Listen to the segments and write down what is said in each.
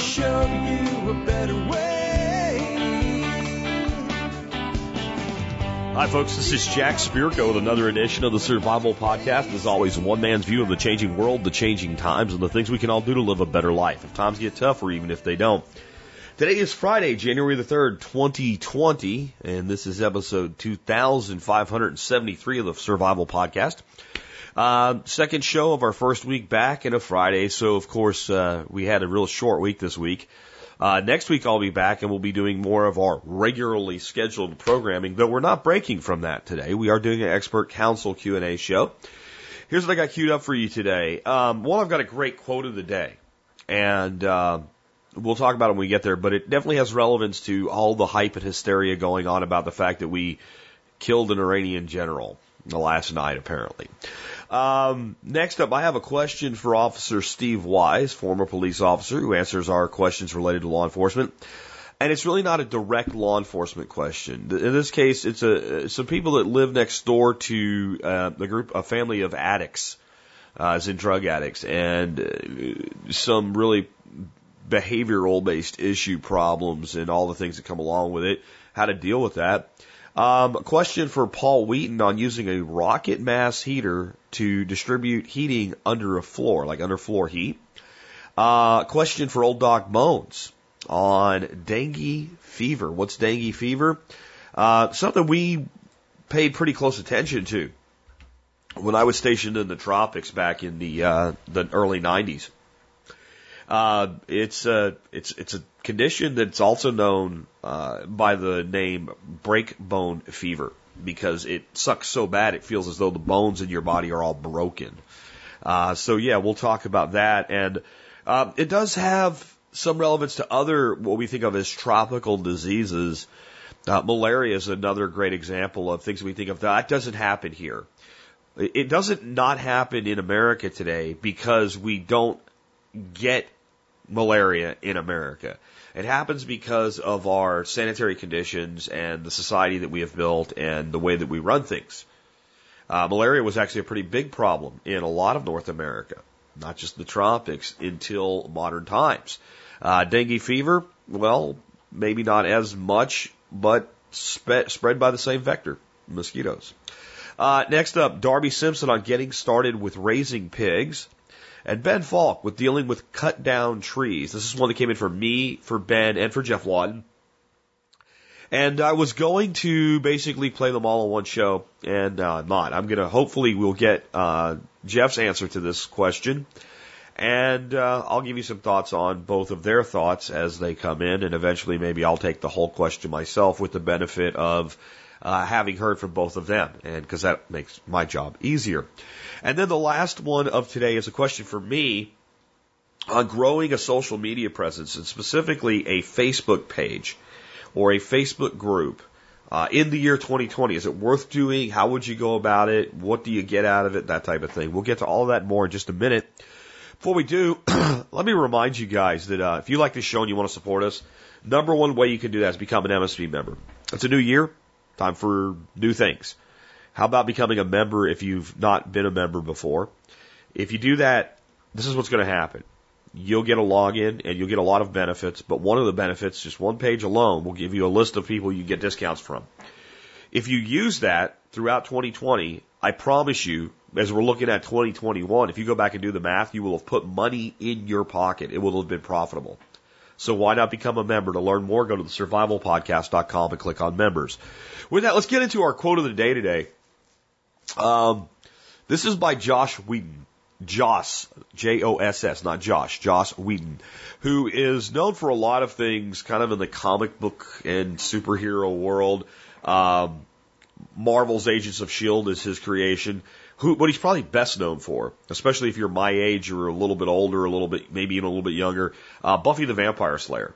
show you a better way. Hi, folks. This is Jack Spirko with another edition of the Survival Podcast. As always, one man's view of the changing world, the changing times, and the things we can all do to live a better life if times get tough or even if they don't. Today is Friday, January the 3rd, 2020, and this is episode 2573 of the Survival Podcast. Uh, second show of our first week back in a Friday, so of course, uh, we had a real short week this week. Uh, next week I'll be back and we'll be doing more of our regularly scheduled programming, though we're not breaking from that today. We are doing an expert council Q&A show. Here's what I got queued up for you today. Um, one, I've got a great quote of the day, and uh, we'll talk about it when we get there, but it definitely has relevance to all the hype and hysteria going on about the fact that we killed an Iranian general the last night, apparently. Um, next up, I have a question for Officer Steve Wise, former police officer who answers our questions related to law enforcement. And it's really not a direct law enforcement question. In this case, it's a some people that live next door to uh, a group, a family of addicts, uh, as in drug addicts, and uh, some really behavioral based issue problems and all the things that come along with it, how to deal with that. Um, question for Paul Wheaton on using a rocket mass heater to distribute heating under a floor, like under floor heat. Uh, question for Old Doc Bones on dengue fever. What's dengue fever? Uh, something we paid pretty close attention to when I was stationed in the tropics back in the uh, the early 90s. Uh, it's a it's it's a condition that's also known uh, by the name break bone fever because it sucks so bad it feels as though the bones in your body are all broken. Uh, so yeah, we'll talk about that, and uh, it does have some relevance to other what we think of as tropical diseases. Uh, malaria is another great example of things we think of that doesn't happen here. It doesn't not happen in America today because we don't get malaria in America. It happens because of our sanitary conditions and the society that we have built and the way that we run things. Uh, malaria was actually a pretty big problem in a lot of North America, not just the tropics, until modern times. Uh, dengue fever, well, maybe not as much, but spe- spread by the same vector, mosquitoes. Uh, next up, Darby Simpson on getting started with raising pigs and Ben Falk with dealing with cut down trees. This is one that came in for me, for Ben, and for Geoff Lawton. And I was going to basically play them all in one show, and uh, not. I'm going to hopefully we'll get uh, Geoff's answer to this question, and uh, I'll give you some thoughts on both of their thoughts as they come in, and eventually maybe I'll take the whole question myself with the benefit of uh, having heard from both of them, and because that makes my job easier. And then the last one of today is a question for me on growing a social media presence, and specifically a Facebook page or a Facebook group. Uh, in the year 2020, is it worth doing? How would you go about it? What do you get out of it? That type of thing. We'll get to all that more in just a minute. Before we do, let me remind you guys that uh, if you like this show and you want to support us, number one way you can do that is become an MSP member. It's a new year, time for new things. How about becoming a member if you've not been a member before? If you do that, this is what's going to happen. You'll get a login and you'll get a lot of benefits, but one of the benefits, just one page alone, will give you a list of people you get discounts from. If you use that throughout 2020, I promise you, as we're looking at 2021, if you go back and do the math, you will have put money in your pocket. It will have been profitable. So why not become a member? To learn more, go to the survivalpodcast.com and click on members. With that, let's get into our quote of the day today. Um, this is by Josh Whedon. Joss, J-O-S-S, not Josh, Joss Whedon, who is known for a lot of things kind of in the comic book and superhero world. Um, Marvel's Agents of S.H.I.E.L.D. is his creation. Who, what he's probably best known for, especially if you're my age or a little bit older, a little bit, maybe even a little bit younger, uh, Buffy the Vampire Slayer.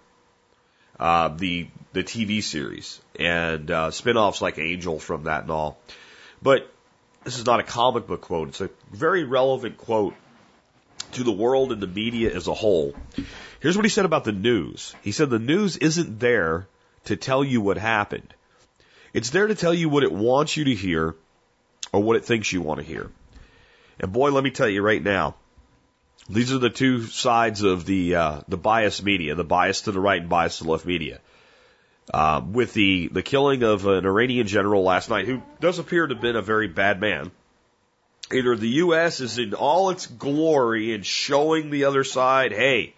Uh, the, the TV series and, uh, spin-offs like Angel from that and all. But this is not a comic book quote. It's a very relevant quote to the world and the media as a whole. Here's what he said about the news. He said the news isn't there to tell you what happened. It's there to tell you what it wants you to hear or what it thinks you want to hear. And boy, let me tell you right now, These are the two sides of the uh, the biased media, the bias to the right and bias to the left media. Uh, with the the killing of an Iranian general last night, who does appear to have been a very bad man. Either the U.S. is in all its glory and showing the other side, hey,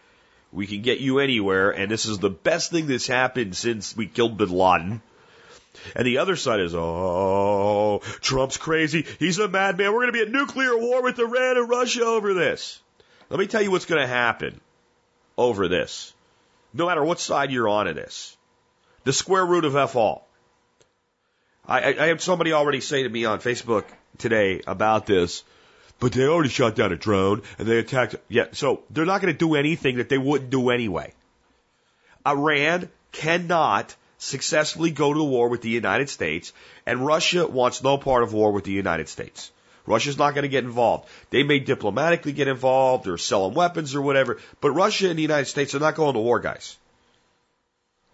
we can get you anywhere, and this is the best thing that's happened since we killed Bin Laden. And the other side is, oh, Trump's crazy. He's a madman. We're going to be at nuclear war with Iran and Russia over this. Let me tell you what's going to happen over this. No matter what side you're on in this. The square root of F all. I, I, I had somebody already say to me on Facebook today about this, but they already shot down a drone and they attacked. Yeah, so they're not going to do anything that they wouldn't do anyway. Iran cannot successfully go to war with the United States, and Russia wants no part of war with the United States. Russia's not going to get involved. They may diplomatically get involved or sell them weapons or whatever, but Russia and the United States are not going to war, guys.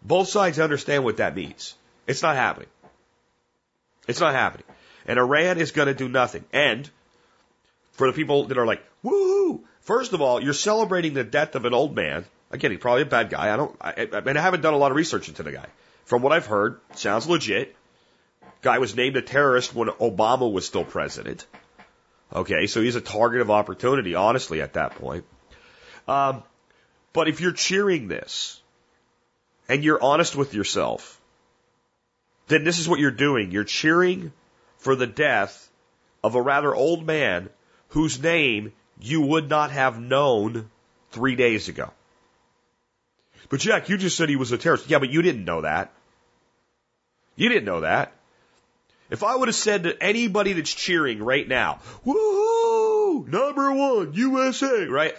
Both sides understand what that means. It's not happening. It's not happening. And Iran is going to do nothing. And for the people that are like, woohoo, first of all, you're celebrating the death of an old man. Again, he's probably a bad guy. I don't, I, I, and I haven't done a lot of research into the guy. From what I've heard, sounds legit. Guy was named a terrorist when Obama was still president. Okay, so he's a target of opportunity, honestly, at that point. Um, but if you're cheering this and you're honest with yourself, then this is what you're doing. You're cheering for the death of a rather old man whose name you would not have known three days ago. But Jack, you just said he was a terrorist. Yeah, but you didn't know that. You didn't know that. If I would have said to anybody that's cheering right now, woohoo, number one, USA, right?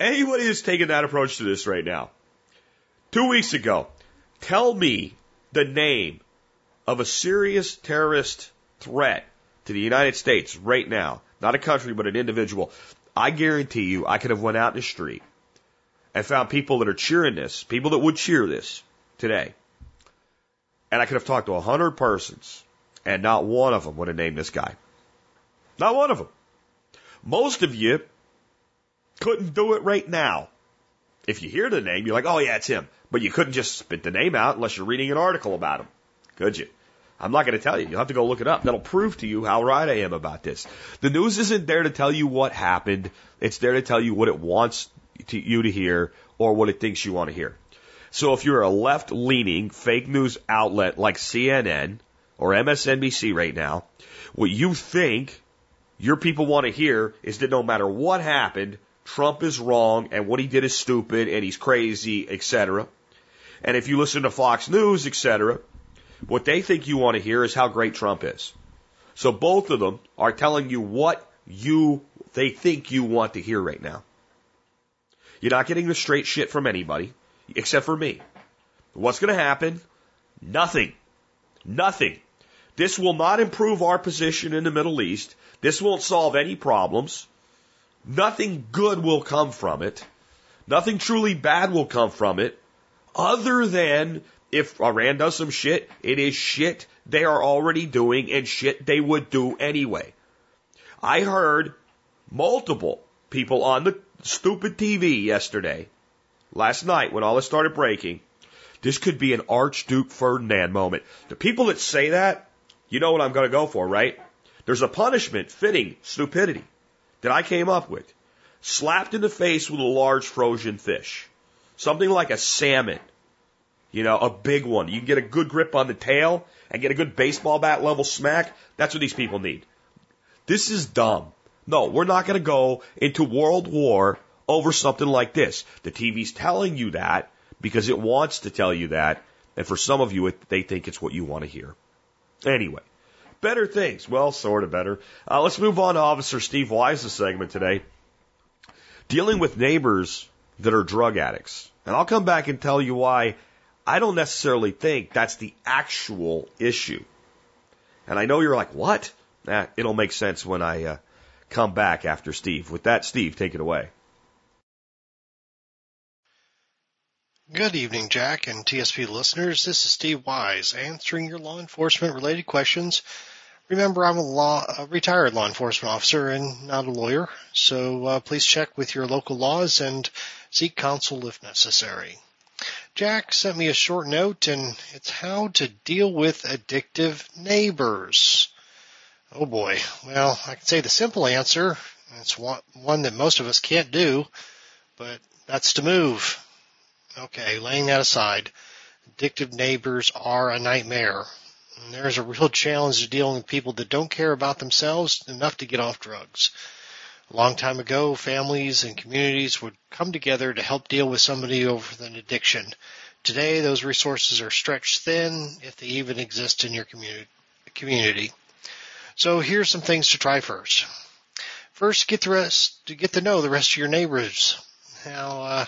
Anybody that's taking that approach to this right now, two weeks ago, tell me the name of a serious terrorist threat to the United States right now, not a country, but an individual. I guarantee you, I could have went out in the street and found people that are cheering this, people that would cheer this today. And I could have talked to a hundred persons and not one of them would have named this guy. Not one of them. Most of you couldn't do it right now. If you hear the name, you're like, oh yeah, it's him. But you couldn't just spit the name out unless you're reading an article about him. Could you? I'm not going to tell you. You'll have to go look it up. That'll prove to you how right I am about this. The news isn't there to tell you what happened. It's there to tell you what it wants to you to hear or what it thinks you want to hear. So if you're a left leaning fake news outlet like CNN, or MSNBC right now, what you think your people want to hear is that no matter what happened, Trump is wrong and what he did is stupid and he's crazy, etc. And if you listen to Fox News, etc., what they think you want to hear is how great Trump is. So both of them are telling you what you they think you want to hear right now. You're not getting the straight shit from anybody except for me. What's going to happen? Nothing. Nothing. This will not improve our position in the Middle East. This won't solve any problems. Nothing good will come from it. Nothing truly bad will come from it other than if Iran does some shit, it is shit they are already doing and shit they would do anyway. I heard multiple people on the stupid TV yesterday, last night when all this started breaking, this could be an Archduke Ferdinand moment. The people that say that, you know what I'm going to go for, right? There's a punishment fitting stupidity that I came up with. Slapped in the face with a large frozen fish. Something like a salmon. You know, a big one. You can get a good grip on the tail and get a good baseball bat level smack. That's what these people need. This is dumb. No, we're not going to go into world war over something like this. The TV's telling you that because it wants to tell you that. And for some of you, it, they think it's what you want to hear. Anyway, better things. Well, sort of better. Uh, let's move on to Officer Steve Wise's segment today. Dealing with neighbors that are drug addicts. And I'll come back and tell you why I don't necessarily think that's the actual issue. And I know you're like, what? It'll make sense when I uh, come back after Steve. With that, Steve, take it away. Good evening, Jack and TSP listeners. This is Steve Wise answering your law enforcement related questions Remember, I'm a, law, a retired law enforcement officer and not a lawyer, so uh, please check with your local laws and seek counsel if necessary. Jack sent me a short note, and it's how to deal with addictive neighbors. Oh boy. Well, I can say the simple answer. It's one, that most of us can't do, but that's to move. Okay, laying that aside. Addictive neighbors are a nightmare. And there's a real challenge to dealing with people that don't care about themselves enough to get off drugs. A long time ago, families and communities would come together to help deal with somebody over an addiction. Today, those resources are stretched thin, if they even exist in your community. So here's some things to try first. First, get the rest to get to know the rest of your neighbors. Now, uh,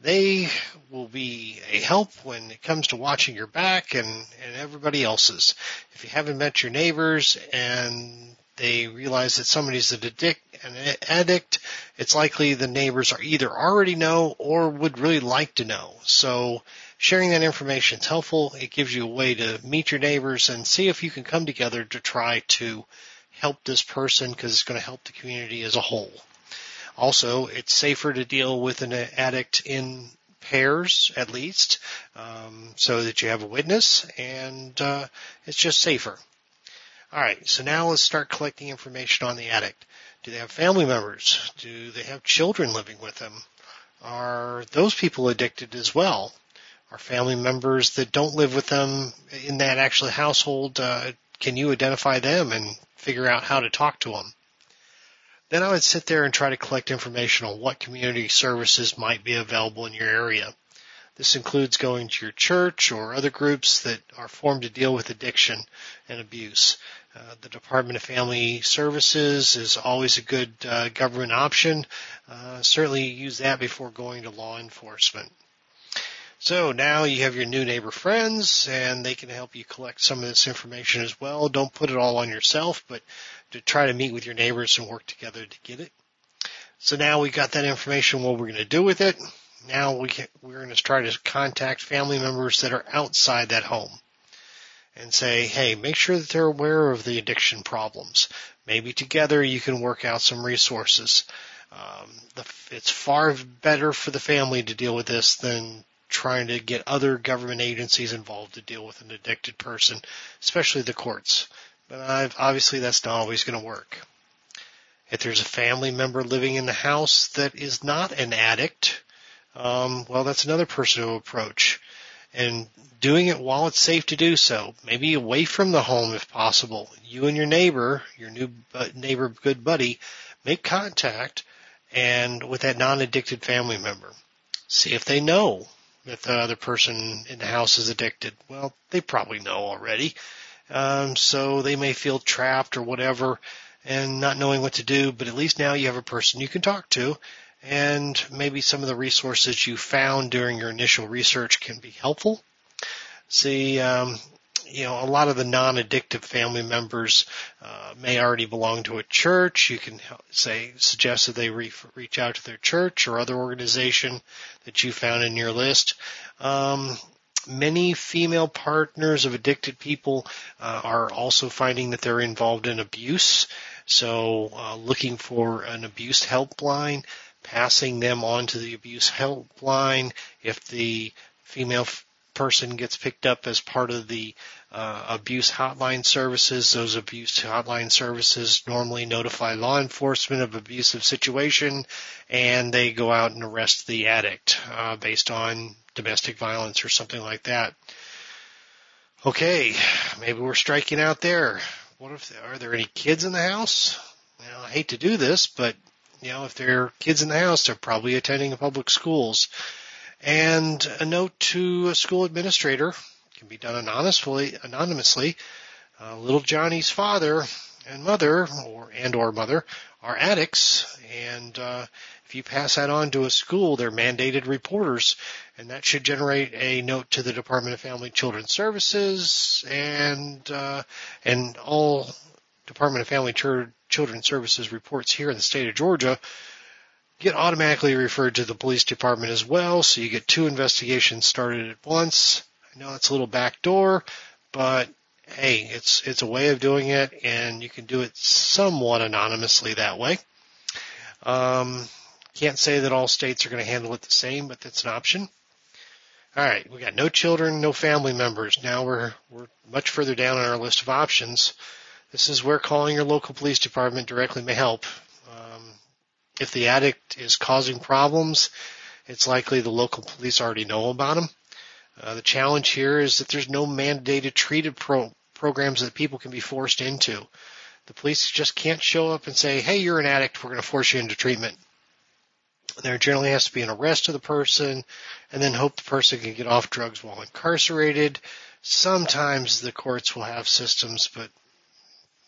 they will be a help when it comes to watching your back and, and everybody else's. If you haven't met your neighbors and they realize that somebody's an addict, an addict, it's likely the neighbors are either already know or would really like to know. So sharing that information is helpful. It gives you a way to meet your neighbors and see if you can come together to try to help this person because it's going to help the community as a whole. Also, it's safer to deal with an addict in pairs at least, um, so that you have a witness, and uh, it's just safer. All right, so now let's start collecting information on the addict. Do they have family members? Do they have children living with them? Are those people addicted as well? Are family members that don't live with them in that actual household? Uh, can you identify them and figure out how to talk to them? Then I would sit there and try to collect information on what community services might be available in your area. This includes going to your church or other groups that are formed to deal with addiction and abuse. Uh, the Department of Family Services is always a good uh, government option. Uh, certainly use that before going to law enforcement. So now you have your new neighbor friends and they can help you collect some of this information as well. Don't put it all on yourself, but to try to meet with your neighbors and work together to get it. So now we've got that information, what we're going to do with it. Now we can, we're going to try to contact family members that are outside that home and say, hey, make sure that they're aware of the addiction problems. Maybe together you can work out some resources. Um, the, it's far better for the family to deal with this than trying to get other government agencies involved to deal with an addicted person, especially the courts. But obviously that's not always going to work. If there's a family member living in the house that is not an addict, um, well, that's another person to approach. And doing it while it's safe to do so, maybe away from the home if possible. You and your neighbor, your new neighbor good buddy, make contact and with that non-addicted family member. See if they know that the other person in the house is addicted. Well, they probably know already. Um, so they may feel trapped or whatever and not knowing what to do, but at least now you have a person you can talk to and maybe some of the resources you found during your initial research can be helpful. See, um, you know, a lot of the non-addictive family members uh, may already belong to a church. You can say suggest that they re- reach out to their church or other organization that you found in your list. Um, many female partners of addicted people uh, are also finding that they're involved in abuse. So uh, looking for an abuse helpline, passing them on to the abuse helpline. If the female person gets picked up as part of the uh, abuse hotline services, those abuse hotline services normally notify law enforcement of abusive situation, and they go out and arrest the addict uh, based on domestic violence or something like that. Okay, maybe we're striking out there. What if are there any kids in the house? Well, I hate to do this, but you know, if there are kids in the house, they're probably attending public schools. And a note to a school administrator can be done anonymously. Anonymously, uh, little Johnny's father and mother, or and or mother, are addicts, and uh, if you pass that on to a school, they're mandated reporters, and that should generate a note to the Department of Family Children Services and uh, and all Department of Family Ch- Children Services reports here in the state of Georgia get automatically referred to the police department as well, so you get two investigations started at once. I know it's a little backdoor, but hey, it's it's a way of doing it, and you can do it somewhat anonymously that way. Um, can't say that all states are going to handle it the same, but that's an option. All right, we got no children, no family members. Now we're we're much further down on our list of options. This is where calling your local police department directly may help. Um, if the addict is causing problems, it's likely the local police already know about them. Uh, the challenge here is that there's no mandated treated pro- programs that people can be forced into. The police just can't show up and say, hey, you're an addict, we're going to force you into treatment. There generally has to be an arrest of the person and then hope the person can get off drugs while incarcerated. Sometimes the courts will have systems, but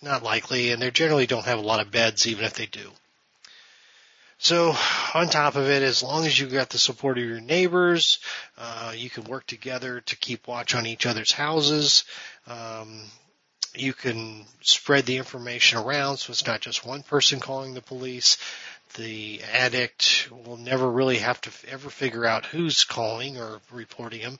not likely, and they generally don't have a lot of beds even if they do. So on top of it, as long as you've got the support of your neighbors, uh, you can work together to keep watch on each other's houses. Um, you can spread the information around so it's not just one person calling the police. The addict will never really have to ever figure out who's calling or reporting him,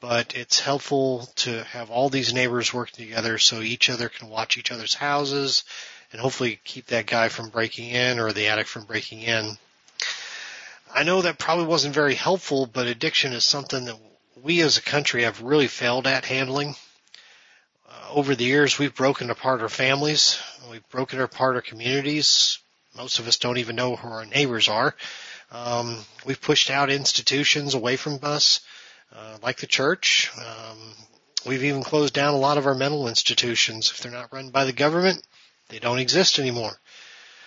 but it's helpful to have all these neighbors working together so each other can watch each other's houses and hopefully keep that guy from breaking in or the addict from breaking in. I know that probably wasn't very helpful, but addiction is something that we as a country have really failed at handling. Uh, over the years, we've broken apart our families. We've broken apart our communities. Most of us don't even know who our neighbors are. Um, we've pushed out institutions away from us, uh, like the church. Um, we've even closed down a lot of our mental institutions. If they're not run by the government, they don't exist anymore.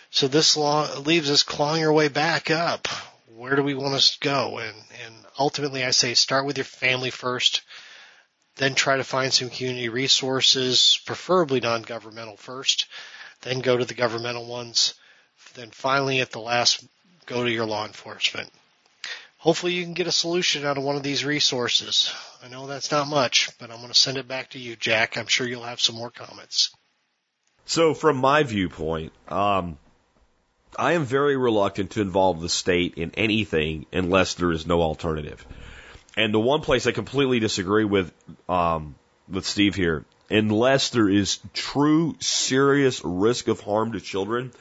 So this law leaves us clawing our way back up. Where do we want to go? And, and ultimately I say start with your family first, then try to find some community resources, preferably non-governmental first, then go to the governmental ones, then finally at the last, go to your law enforcement. Hopefully you can get a solution out of one of these resources. I know that's not much, but I'm going to send it back to you, Jack. I'm sure you'll have some more comments. So, from my viewpoint, um, I am very reluctant to involve the state in anything unless there is no alternative. And the one place I completely disagree with um, with Steve here, unless there is true serious risk of harm to children,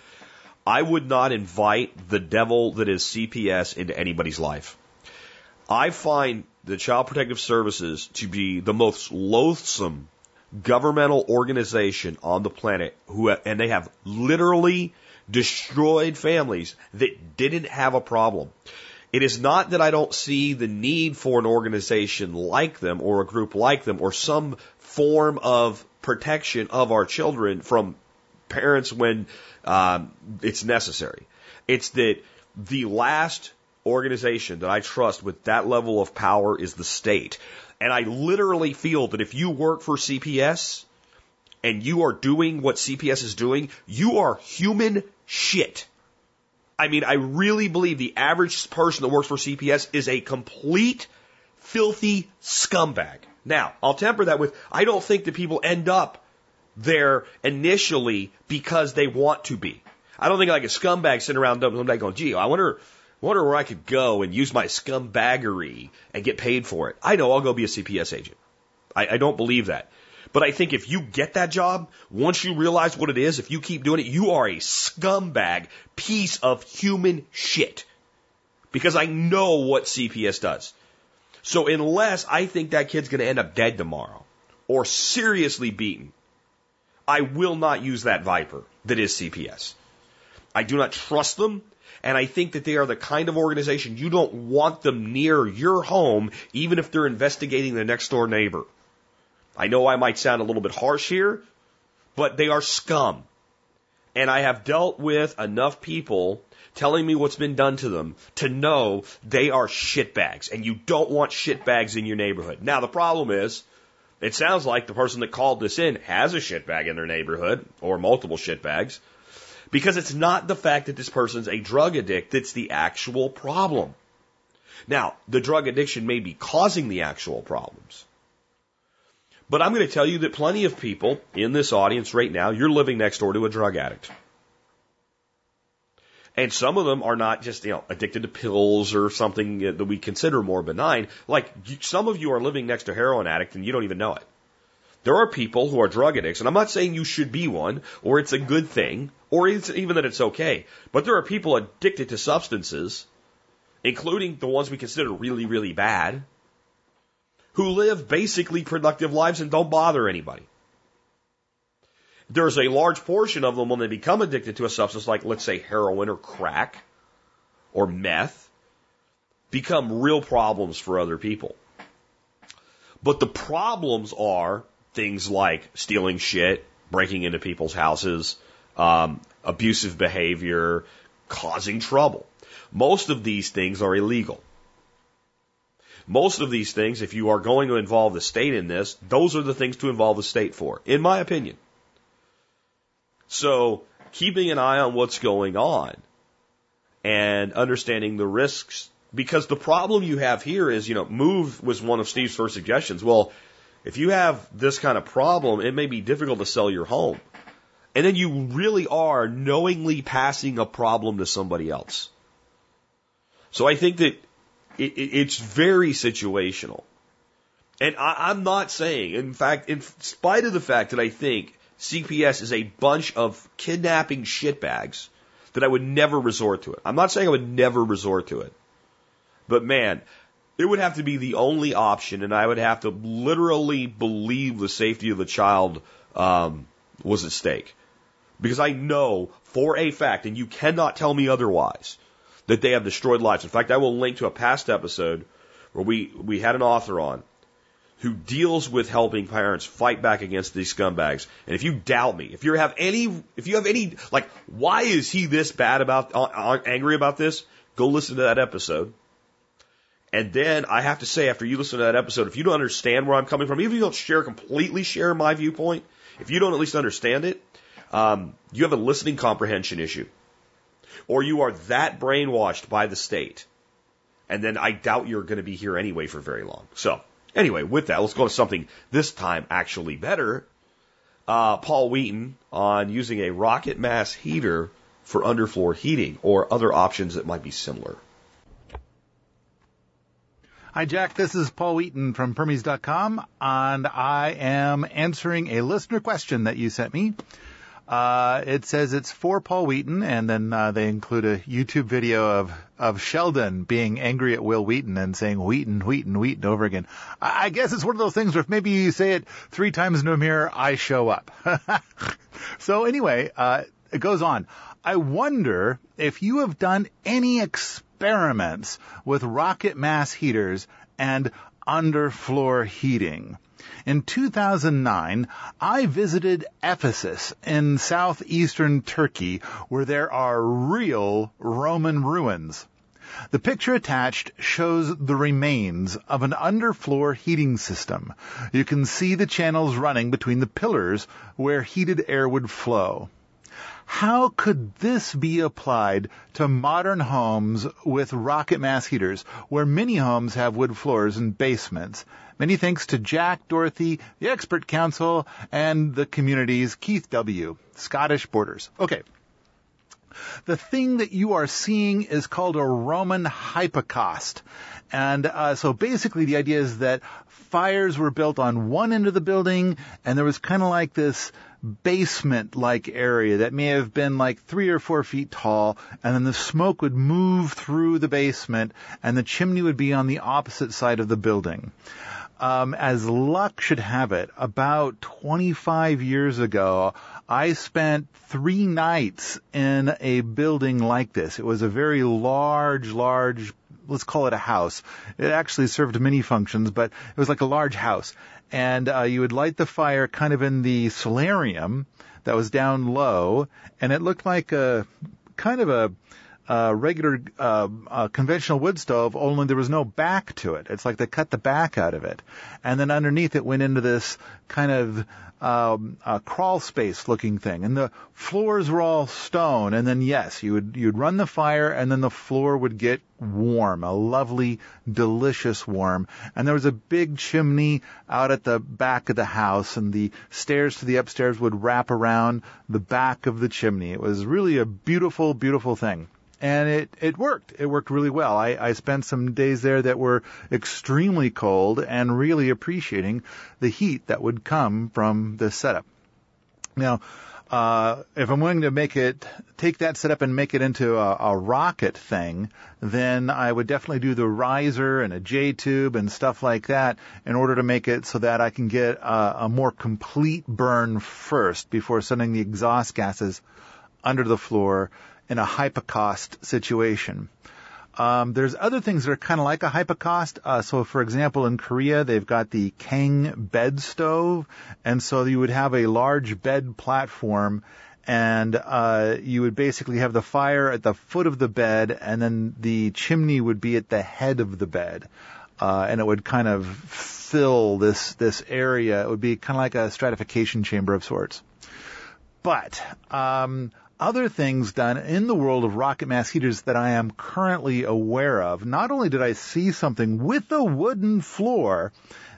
I would not invite the devil that is CPS into anybody's life. I find the Child Protective Services to be the most loathsome governmental organization on the planet who and they have literally destroyed families that didn't have a problem. It is not that I don't see the need for an organization like them or a group like them or some form of protection of our children from parents when um, it's necessary. It's that the last organization that I trust with that level of power is the state. And I literally feel that if you work for CPS and you are doing what CPS is doing, you are human shit. I mean, I really believe the average person that works for CPS is a complete filthy scumbag. Now, I'll temper that with I don't think that people end up there initially because they want to be. I don't think like a scumbag sitting around someday going, gee, I wonder wonder where I could go and use my scumbaggery and get paid for it. I know I'll go be a CPS agent. I, I don't believe that. But I think if you get that job, once you realize what it is, if you keep doing it, you are a scumbag piece of human shit. Because I know what CPS does. So unless I think that kid's going to end up dead tomorrow or seriously beaten, I will not use that Viper that is CPS. I do not trust them. And I think that they are the kind of organization you don't want them near your home, even if they're investigating the next door neighbor. I know I might sound a little bit harsh here, but they are scum. And I have dealt with enough people telling me what's been done to them to know they are shitbags and you don't want shitbags in your neighborhood. Now the problem is, it sounds like the person that called this in has a shitbag in their neighborhood or multiple shitbags because it's not the fact that this person's a drug addict that's the actual problem. Now, the drug addiction may be causing the actual problems. But I'm going to tell you that plenty of people in this audience right now, you're living next door to a drug addict. And some of them are not just, you know, addicted to pills or something that we consider more benign. Like some of you are living next to a heroin addict and you don't even know it. There are people who are drug addicts, and I'm not saying you should be one, or it's a good thing, or even that it's okay, but there are people addicted to substances, including the ones we consider really, really bad, who live basically productive lives and don't bother anybody. There's a large portion of them when they become addicted to a substance like, let's say, heroin or crack or meth, become real problems for other people. But the problems are things like stealing shit, breaking into people's houses, um, abusive behavior, causing trouble. Most of these things are illegal. Most of these things, if you are going to involve the state in this, those are the things to involve the state for, in my opinion. So, keeping an eye on what's going on and understanding the risks, because the problem you have here is, you know, move was one of Steve's first suggestions. Well, if you have this kind of problem, it may be difficult to sell your home. And then you really are knowingly passing a problem to somebody else. So I think that it, it, it's very situational. And I, I'm not saying, in fact, in spite of the fact that I think CPS is a bunch of kidnapping shitbags, that I would never resort to it. I'm not saying I would never resort to it. But man, it would have to be the only option, and I would have to literally believe the safety of the child um, was at stake. Because I know for a fact, and you cannot tell me otherwise, that they have destroyed lives. In fact, I will link to a past episode where we, we had an author on who deals with helping parents fight back against these scumbags. And if you doubt me, if you have any, if you have any, like, why is he this bad about, uh, uh, angry about this? Go listen to that episode. And then I have to say, after you listen to that episode, if you don't understand where I'm coming from, even if you don't share completely share my viewpoint, if you don't at least understand it, um, you have a listening comprehension issue or you are that brainwashed by the state. And then I doubt you're going to be here anyway for very long. So, anyway, with that, let's go to something this time actually better. Uh, Paul Wheaton on using a rocket mass heater for underfloor heating or other options that might be similar. Hi, Jack. This is Paul Wheaton from Permies.com, and I am answering a listener question that you sent me. Uh, it says it's for Paul Wheaton, and then uh, they include a YouTube video of of Sheldon being angry at Wil Wheaton and saying Wheaton, Wheaton, Wheaton over again. I, I guess it's one of those things where if maybe you say it three times in a mirror, I show up. so anyway, uh, it goes on. I wonder if you have done any experiments with rocket mass heaters and underfloor heating. In 2009, I visited Ephesus in southeastern Turkey where there are real Roman ruins. The picture attached shows the remains of an underfloor heating system. You can see the channels running between the pillars where heated air would flow. How could this be applied to modern homes with rocket mass heaters, where many homes have wood floors and basements? Many thanks to Jack, Dorothy, the expert council, and the community's Keith W., Scottish Borders. Okay. The thing that you are seeing is called a Roman hypocaust. And uh, so basically the idea is that fires were built on one end of the building and there was kind of like this basement like area that may have been like three or four feet tall, and then the smoke would move through the basement, and the chimney would be on the opposite side of the building. Um, as luck should have it, about 25 years ago, I spent three nights in a building like this. It was a very large, large let's call it a house. It actually served many functions, but it was like a large house and uh, you would light the fire kind of in the solarium that was down low, and it looked like a kind of a, a regular uh, a conventional wood stove, only there was no back to it. It's like they cut the back out of it, and then underneath it went into this kind of um, a crawl space looking thing, and the floors were all stone. And then yes, you would you'd run the fire, and then the floor would get warm, a lovely, delicious warm. And there was a big chimney out at the back of the house, and the stairs to the upstairs would wrap around the back of the chimney. It was really a beautiful, beautiful thing. And it, it worked. It worked really well. I, I spent some days there that were extremely cold and really appreciating the heat that would come from this setup. Now, uh, if I'm willing to make it, take that setup and make it into a, a rocket thing, then I would definitely do the riser and a J tube and stuff like that in order to make it so that I can get a, a more complete burn first before sending the exhaust gases under the floor in a hypocaust situation. Um, there's other things that are kind of like a hypocaust. Uh, so, for example, in Korea, they've got the Kang bed stove, and so you would have a large bed platform, and uh, you would basically have the fire at the foot of the bed, and then the chimney would be at the head of the bed, uh, and it would kind of fill this this area. It would be kind of like a stratification chamber of sorts. But um, other things done in the world of rocket mass heaters that I am currently aware of. Not only did I see something with a wooden floor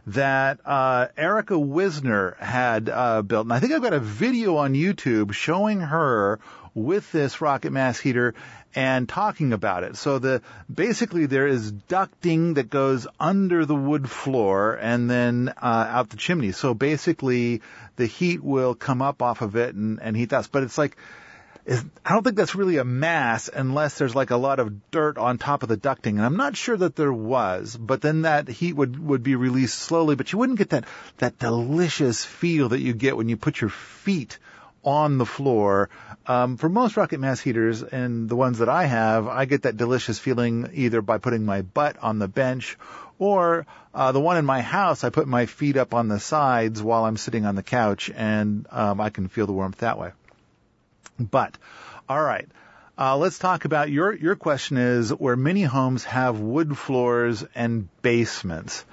that uh, Erica Wisner had uh, built, and I think I've got a video on YouTube showing her with this rocket mass heater and talking about it. So the basically there is ducting that goes under the wood floor and then uh, out the chimney. So basically the heat will come up off of it and, and heat house. But it's like is I don't think that's really a mass unless there's like a lot of dirt on top of the ducting. And I'm not sure that there was, but then that heat would, would be released slowly, but you wouldn't get that, that delicious feel that you get when you put your feet on the floor. Um, for most rocket mass heaters and the ones that I have, I get that delicious feeling either by putting my butt on the bench or uh, the one in my house, I put my feet up on the sides while I'm sitting on the couch, and um, I can feel the warmth that way. But, all right. Uh, let's talk about your your question is where many homes have wood floors and basements.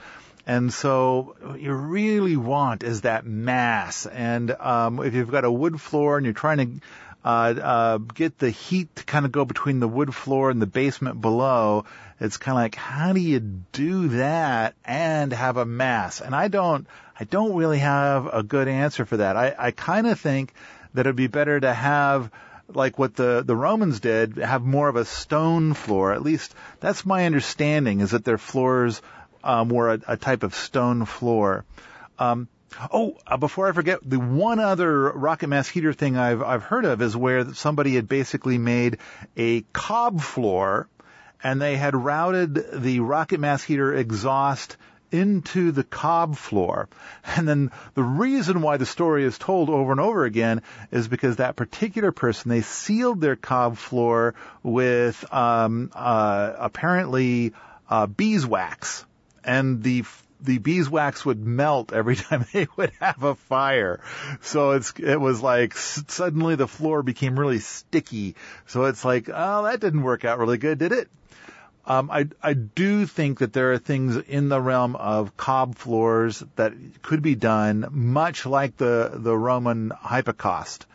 And so what you really want is that mass. And um, if you've got a wood floor and you're trying to uh, uh, get the heat to kind of go between the wood floor and the basement below, it's kind of like how do you do that and have a mass? And I don't, I don't really have a good answer for that. I, I kind of think that it'd be better to have like what the, the Romans did, have more of a stone floor. At least that's my understanding is that their floors um, were a, a type of stone floor. Um, oh, uh, before I forget, the one other rocket mass heater thing I've I've heard of is where somebody had basically made a cob floor, and they had routed the rocket mass heater exhaust into the cob floor. And then the reason why the story is told over and over again is because that particular person, they sealed their cob floor with um, uh, apparently uh, beeswax. And the the beeswax would melt every time they would have a fire. So it's, it was like suddenly the floor became really sticky. So it's like, oh, that didn't work out really good, did it? Um, I, I do think that there are things in the realm of cob floors that could be done much like the, the Roman hypocaust.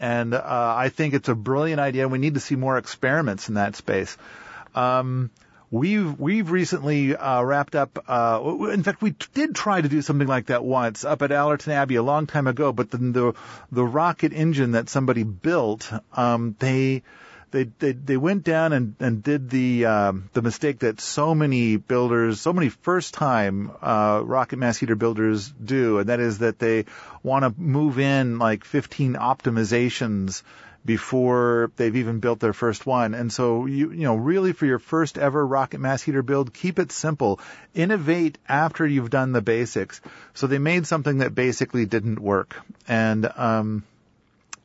And, uh, I think it's a brilliant idea. We need to see more experiments in that space. Um, we've, we've recently, uh, wrapped up, uh, in fact, we did try to do something like that once up at Allerton Abbey a long time ago, but then the, the rocket engine that somebody built, um, they, they they they went down and and did the um, the mistake that so many builders, so many first time uh, rocket mass heater builders do, and that is that they want to move in like 15 optimizations before they've even built their first one. And so you you know really for your first ever rocket mass heater build, keep it simple. Innovate after you've done the basics. So they made something that basically didn't work. And um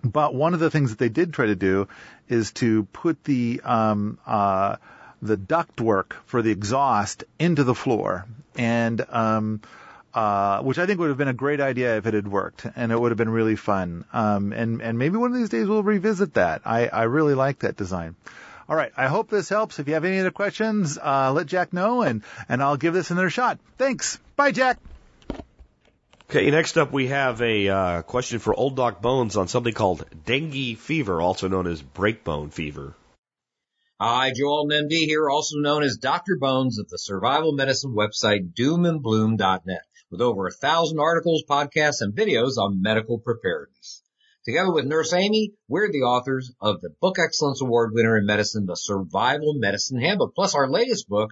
but one of the things that they did try to do is to put the um, uh, the duct work for the exhaust into the floor, and um, uh, which I think would have been a great idea if it had worked, and it would have been really fun. Um, and and maybe one of these days we'll revisit that. I I really like that design. All right, I hope this helps. If you have any other questions, uh, let Jack know, and and I'll give this another shot. Thanks. Bye, Jack. Okay, next up we have a uh, question for Old Doc Bones on something called dengue fever, also known as breakbone fever. Hi, Joel MD here, also known as Dr. Bones of the survival medicine website doomandbloom.net with over a thousand articles, podcasts, and videos on medical preparedness. Together with Nurse Amy, we're the authors of the Book Excellence Award winner in medicine, The Survival Medicine Handbook, plus our latest book,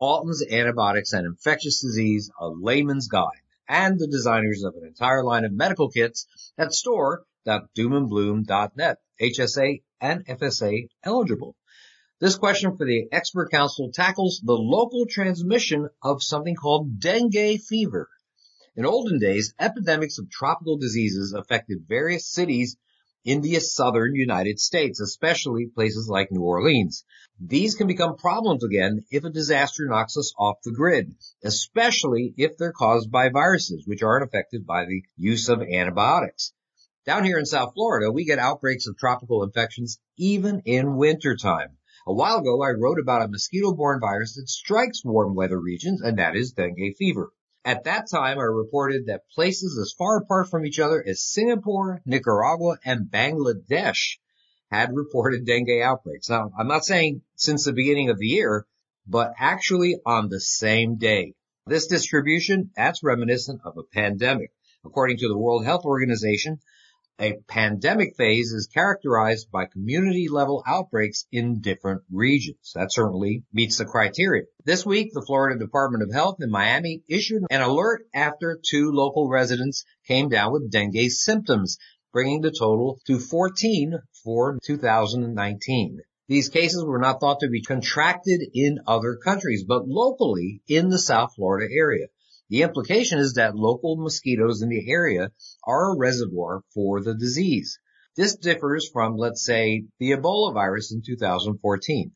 Alton's Antibiotics and Infectious Disease, A Layman's Guide, and the designers of an entire line of medical kits at store.doomandbloom.net, HSA and FSA eligible. This question for the expert council tackles the local transmission of something called dengue fever. In olden days, epidemics of tropical diseases affected various cities in the southern United States, especially places like New Orleans. These can become problems again if a disaster knocks us off the grid, especially if they're caused by viruses, which aren't affected by the use of antibiotics. Down here in South Florida, we get outbreaks of tropical infections even in wintertime. A while ago, I wrote about a mosquito-borne virus that strikes warm weather regions, and that is dengue fever. At that time, I reported that places as far apart from each other as Singapore, Nicaragua, and Bangladesh had reported dengue outbreaks. Now, I'm not saying since the beginning of the year, but actually on the same day. This distribution, that's reminiscent of a pandemic. According to the World Health Organization, a pandemic phase is characterized by community level outbreaks in different regions. That certainly meets the criteria. This week, the Florida Department of Health in Miami issued an alert after two local residents came down with dengue symptoms, bringing the total to 14 for 2019. These cases were not thought to be contracted in other countries, but locally in the South Florida area. The implication is that local mosquitoes in the area are a reservoir for the disease. This differs from, let's say, the Ebola virus in 2014.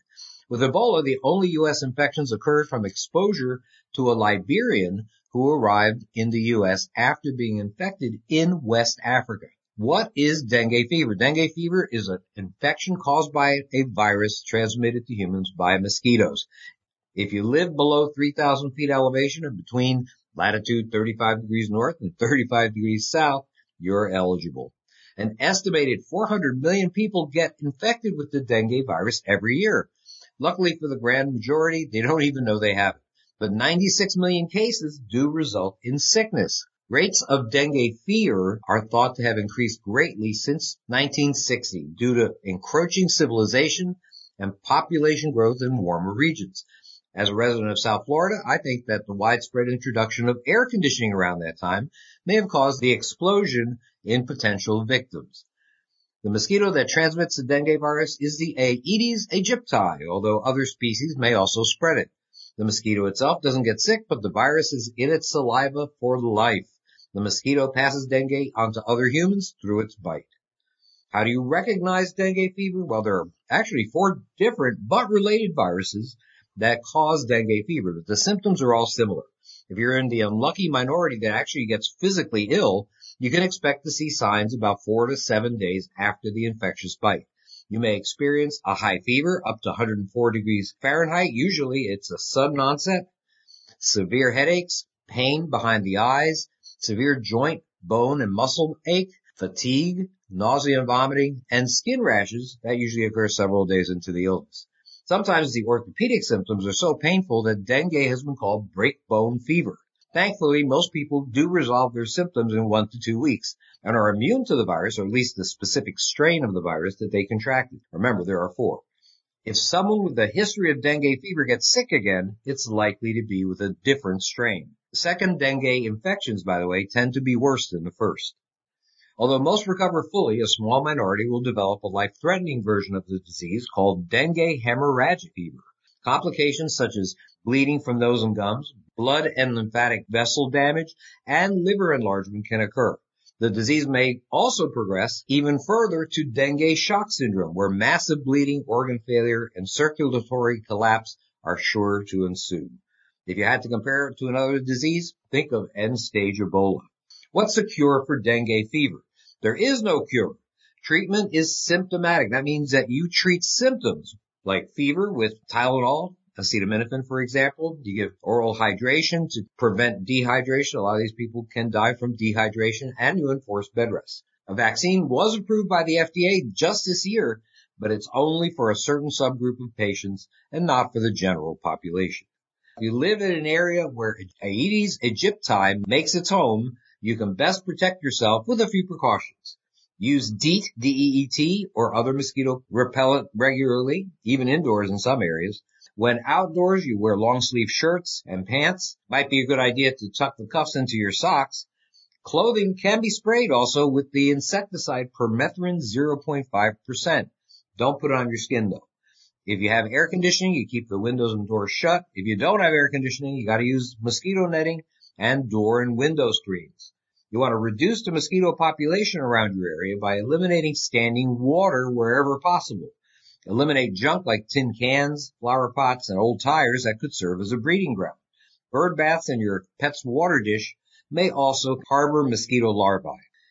With Ebola, the only U.S. infections occurred from exposure to a Liberian who arrived in the U.S. after being infected in West Africa. What is dengue fever? Dengue fever is an infection caused by a virus transmitted to humans by mosquitoes. If you live below 3,000 feet elevation or between latitude 35 degrees north and 35 degrees south, you're eligible. An estimated 400 million people get infected with the dengue virus every year. Luckily for the grand majority, they don't even know they have it. But 96 million cases do result in sickness. Rates of dengue fever are thought to have increased greatly since 1960 due to encroaching civilization and population growth in warmer regions. As a resident of South Florida, I think that the widespread introduction of air conditioning around that time may have caused the explosion in potential victims. The mosquito that transmits the dengue virus is the Aedes aegypti, although other species may also spread it. The mosquito itself doesn't get sick, but the virus is in its saliva for life. The mosquito passes dengue onto other humans through its bite. How do you recognize dengue fever? Well, there are actually four different but related viruses that cause dengue fever, but the symptoms are all similar. If you're in the unlucky minority that actually gets physically ill, you can expect to see signs about four to seven days after the infectious bite. You may experience a high fever up to 104 degrees Fahrenheit. Usually it's a sudden onset, severe headaches, pain behind the eyes, severe joint, bone, and muscle ache, fatigue, nausea and vomiting, and skin rashes that usually occur several days into the illness. Sometimes the orthopedic symptoms are so painful that dengue has been called breakbone fever. Thankfully, most people do resolve their symptoms in one to two weeks and are immune to the virus, or at least the specific strain of the virus that they contracted. Remember, there are four. If someone with a history of dengue fever gets sick again, it's likely to be with a different strain. Second dengue infections, by the way, tend to be worse than the first. Although most recover fully, a small minority will develop a life-threatening version of the disease called dengue hemorrhagic fever. Complications such as bleeding from nose and gums, blood and lymphatic vessel damage, and liver enlargement can occur. The disease may also progress even further to dengue shock syndrome, where massive bleeding, organ failure, and circulatory collapse are sure to ensue. If you had to compare it to another disease, think of end-stage Ebola. What's the cure for dengue fever? There is no cure. Treatment is symptomatic. That means that you treat symptoms like fever with Tylenol, acetaminophen, for example. You give oral hydration to prevent dehydration. A lot of these people can die from dehydration and you enforce bed rest. A vaccine was approved by the FDA just this year, but it's only for a certain subgroup of patients and not for the general population. If you live in an area where Aedes aegypti makes its home, you can best protect yourself with a few precautions. Use DEET, D-E-E-T, or other mosquito repellent regularly, even indoors in some areas. When outdoors, you wear long sleeve shirts and pants. Might be a good idea to tuck the cuffs into your socks. Clothing can be sprayed also with the insecticide permethrin 0.5%. Don't put it on your skin though. If you have air conditioning, you keep the windows and doors shut. If you don't have air conditioning, you gotta use mosquito netting and door and window screens. You want to reduce the mosquito population around your area by eliminating standing water wherever possible. Eliminate junk like tin cans, flower pots, and old tires that could serve as a breeding ground. Bird baths in your pet's water dish may also harbor mosquito larvae.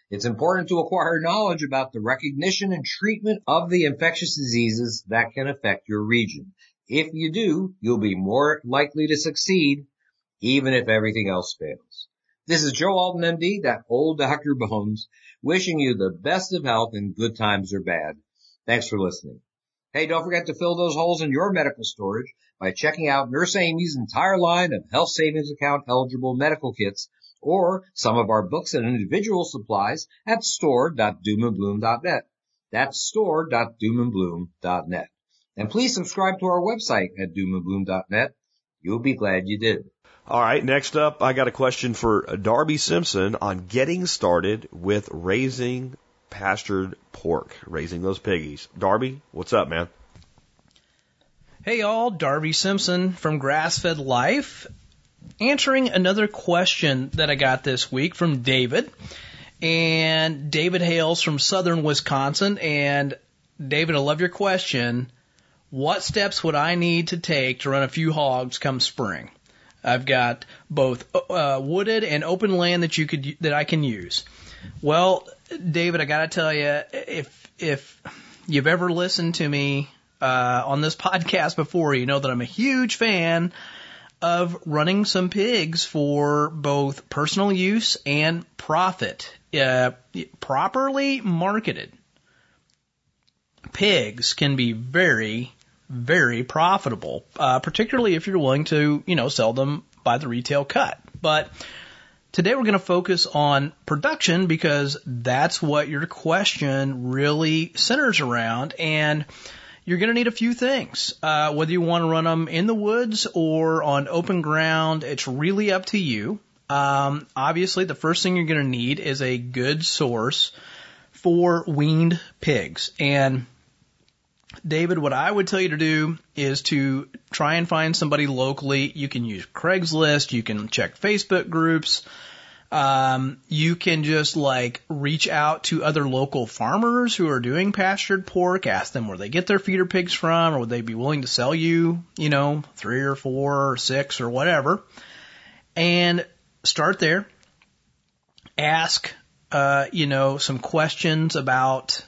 It's important to acquire knowledge about the recognition and treatment of the infectious diseases that can affect your region. If you do, you'll be more likely to succeed, even if everything else fails. This is Joe Alton, MD, that old Dr. Bones, wishing you the best of health in good times or bad. Thanks for listening. Hey, don't forget to fill those holes in your medical storage by checking out Nurse Amy's entire line of health savings account eligible medical kits or some of our books and individual supplies at store.doomandbloom.net. That's store.doomandbloom.net. And please subscribe to our website at doomandbloom.net. You'll be glad you did. All right, next up, I got a question for uh, Darby Simpson on getting started with raising pastured pork, raising those piggies. Darby, what's up, man? Hey y'all, Darby Simpson from Grassfed Life, answering another question that I got this week from David. And David hails from southern Wisconsin. And David, I love your question. What steps would I need to take to run a few hogs come spring? I've got both uh, wooded and open land that you could that I can use. Well, David, I got to tell you, if if you've ever listened to me uh, on this podcast before, you know that I'm a huge fan of running some pigs for both personal use and profit. Uh, properly marketed pigs can be very, very profitable, uh, particularly if you're willing to, you know, sell them by the retail cut. But Today we're going to focus on production because that's what your question really centers around. And you're going to need a few things. Uh, whether you want to run them in the woods or on open ground, it's really up to you. Um, obviously, the first thing you're going to need is a good source for weaned pigs. And David, what I would tell you to do is to try and find somebody locally. You can use Craigslist, you can check Facebook groups, um, you can just like reach out to other local farmers who are doing pastured pork, ask them where they get their feeder pigs from, or would they be willing to sell you, you know, three or four or six or whatever, and start there. Ask, uh, you know, some questions about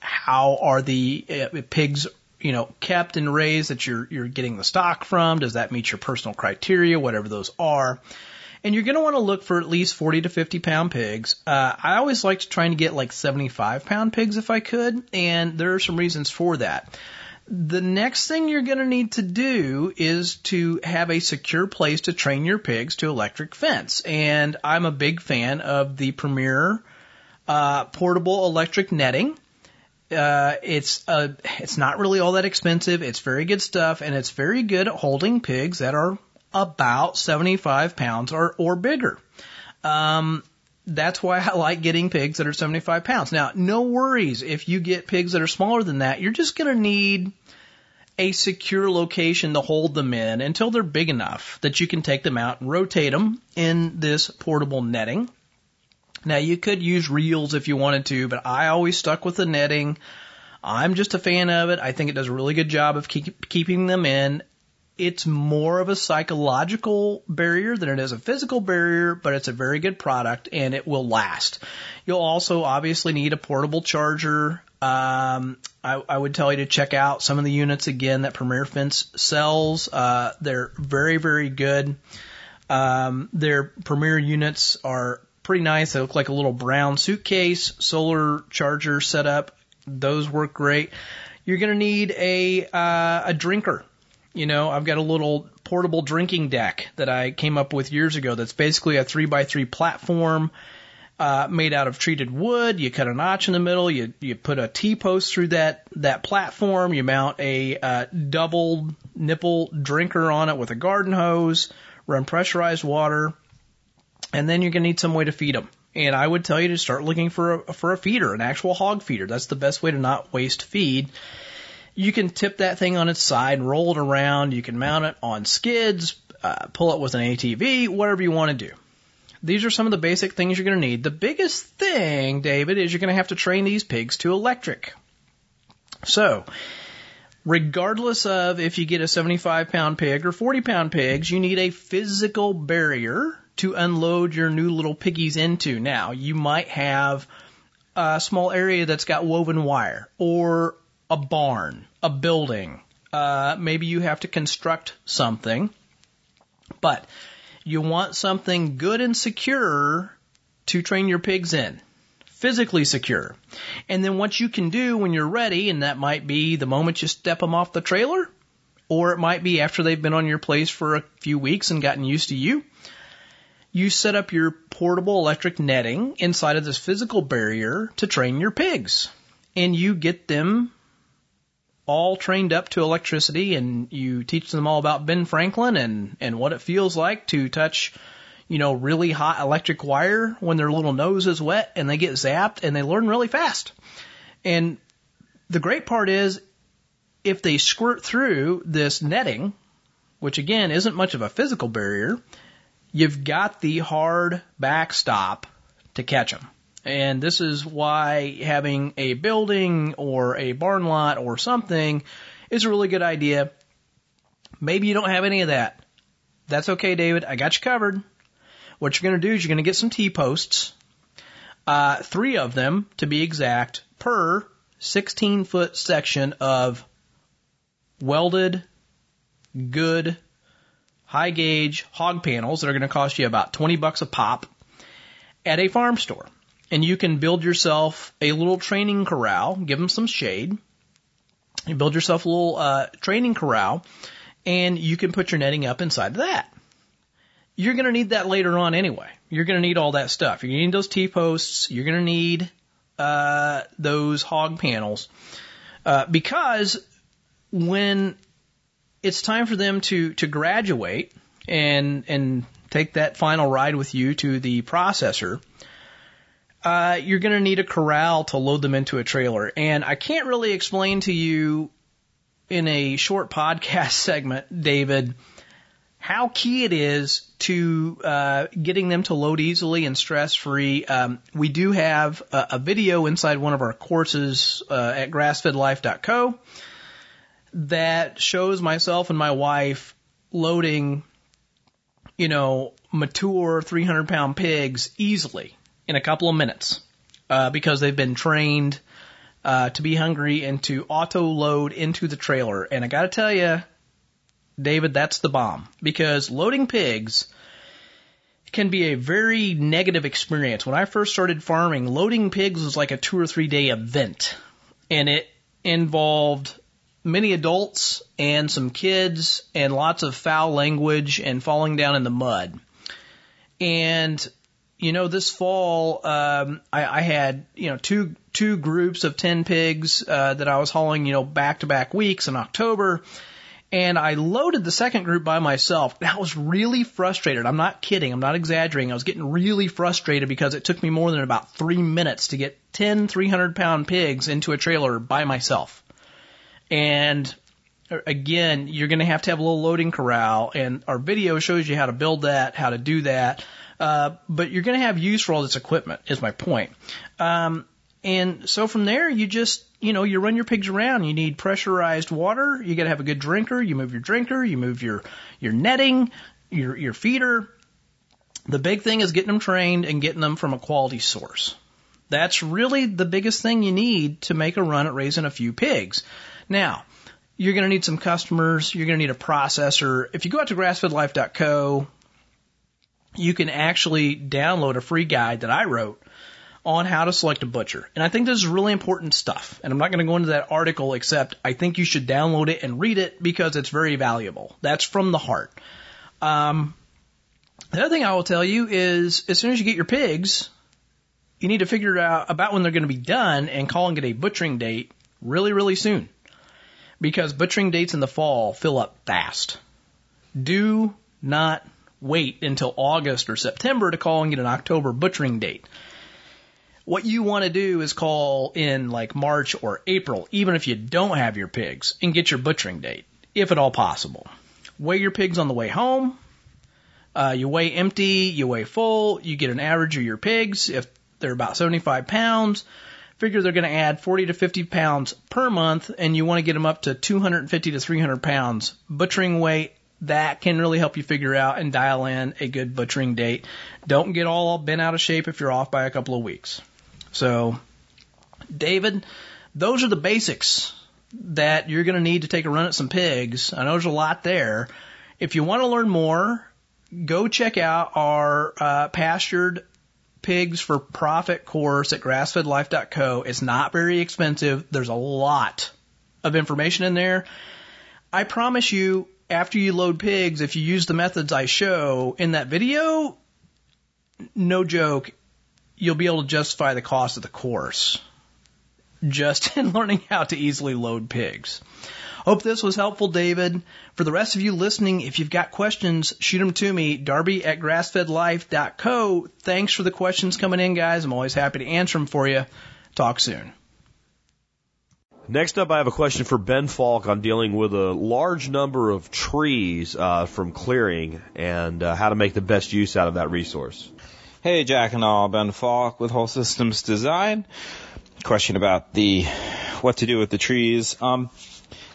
how are the uh, pigs you know, kept and raised that you're you're getting the stock from? Does that meet your personal criteria, whatever those are? and you're going to want to look for at least 40 to 50 pound pigs. Uh, I always liked trying to get like 75 pound pigs if I could, and there are some reasons for that. The next thing you're going to need to do is to have a secure place to train your pigs to electric fence. And I'm a big fan of the Premier uh, portable electric netting. Uh, it's uh, it's not really all that expensive. It's very good stuff, and it's very good at holding pigs that are about 75 pounds or, or bigger. Um, that's why I like getting pigs that are 75 pounds. Now, no worries if you get pigs that are smaller than that. You're just going to need a secure location to hold them in until they're big enough that you can take them out and rotate them in this portable netting. Now, you could use reels if you wanted to, but I always stuck with the netting. I'm just a fan of it. I think it does a really good job of keep, keeping them in it's more of a psychological barrier than it is a physical barrier, but it's a very good product and it will last. You'll also obviously need a portable charger. Um, I, I would tell you to check out some of the units again that Premier Fence sells. Uh, they're very, very good. Um, their Premier units are pretty nice. They look like a little brown suitcase, solar charger setup. Those work great. You're going to need a, uh, a drinker you know, I've got a little portable drinking deck that I came up with years ago that's basically a three by three platform. uh, made out of treated wood. You cut a notch in the middle. You you put a T post through that that platform. You mount a uh, double nipple drinker on it with a garden hose. Run pressurized water, and then you're gonna need some way to feed them. And I would tell you to start looking for a, for a feeder, an actual hog feeder. That's the best way to not waste feed. You can tip that thing on its side, and roll it around. You can mount it on skids, uh, pull it with an ATV, whatever you want to do. These are some of the basic things you're going to need. The biggest thing, David, is you're going to have to train these pigs to electric. So, regardless of if you get a 75 pound pig or 40 pound pigs, you need a physical barrier to unload your new little piggies into. Now, you might have a small area that's got woven wire or a barn, a building. Uh, maybe you have to construct something, but you want something good and secure to train your pigs in. Physically secure. And then what you can do when you're ready, and that might be the moment you step them off the trailer, or it might be after they've been on your place for a few weeks and gotten used to you, you set up your portable electric netting inside of this physical barrier to train your pigs. And you get them all trained up to electricity and you teach them all about Ben Franklin and, and what it feels like to touch, you know, really hot electric wire when their little nose is wet and they get zapped and they learn really fast. And the great part is if they squirt through this netting, which again isn't much of a physical barrier, you've got the hard backstop to catch them. And this is why having a building or a barn lot or something is a really good idea. Maybe you don't have any of that. That's okay, David. I got you covered. What you're going to do is you're going to get some T posts, uh, three of them to be exact, per 16 foot section of welded, good, high gauge hog panels that are going to cost you about 20 bucks a pop at a farm store and you can build yourself a little training corral, give them some shade. You build yourself a little uh, training corral, and you can put your netting up inside of that. You're going to need that later on anyway. You're going to need all that stuff. You're going to need those T posts. You're going to need uh, those hog panels uh, because when it's time for them to to graduate and and take that final ride with you to the processor uh, you're going to need a corral to load them into a trailer. And I can't really explain to you in a short podcast segment, David, how key it is to uh, getting them to load easily and stress free. Um, we do have a, a, video inside one of our courses uh, at grassfedlife.co that shows myself and my wife loading, you know, mature 300 pound pigs easily in a couple of minutes uh, because they've been trained uh, to be hungry and to auto load into the trailer. And I got to tell you, David, that's the bomb because loading pigs can be a very negative experience. When I first started farming, loading pigs was like a two or three day event, and it involved many adults and some kids and lots of foul language and falling down in the mud. And you know, this fall um, I, I had you know two two groups of ten pigs uh, that I was hauling you know back to back weeks in October, and I loaded the second group by myself. And I was really frustrated. I'm not kidding. I'm not exaggerating. I was getting really frustrated because it took me more than about three minutes to get 10 300 pound pigs into a trailer by myself. And uh, again, you're going to have to have a little loading corral, and our video shows you how to build that, how to do that. Uh, but you're going to have use for all this equipment, is my point. Um, and so from there, you just, you know, you run your pigs around. You need pressurized water. You got to have a good drinker. You move your drinker. You move your your netting, your your feeder. The big thing is getting them trained and getting them from a quality source. That's really the biggest thing you need to make a run at raising a few pigs. Now, you're going to need some customers. You're going to need a processor. If you go out to grassfedlife.co, you can actually download a free guide that I wrote on how to select a butcher. And I think this is really important stuff. And I'm not going to go into that article except I think you should download it and read it because it's very valuable. That's from the heart. Um, the other thing I will tell you is as soon as you get your pigs, you need to figure out about when they're going to be done and calling it a butchering date really, really soon. Because butchering dates in the fall fill up fast. Do not wait until August or September to call and get an October butchering date. What you want to do is call in like March or April, even if you don't have your pigs, and get your butchering date, if at all possible. Weigh your pigs on the way home. Uh, you weigh empty, you weigh full, you get an average of your pigs. If they're about 75 pounds, figure they're going to add 40 to 50 pounds per month, and you want to get them up to 250 to 300 pounds butchering weight. That can really help you figure out and dial in a good butchering date. Don't get all bent out of shape if you're off by a couple of weeks. So, David, those are the basics that you're going to need to take a run at some pigs. I know there's a lot there. If you want to learn more, go check out our uh, pastured pigs for profit course at grassfedlife.co. It's not very expensive. There's a lot of information in there. I promise you, after you load pigs, if you use the methods I show in that video, no joke, you'll be able to justify the cost of the course just in learning how to easily load pigs. Hope this was helpful, David. For the rest of you listening, if you've got questions, shoot them to me, darby at grassfedlife.co. Thanks for the questions coming in, guys. I'm always happy to answer them for you. Talk soon. Next up, I have a question for Ben Falk on dealing with a large number of trees uh, from clearing and uh, how to make the best use out of that resource. Hey, Jack and all, Ben Falk with Whole Systems Design. Question about the what to do with the trees. Um,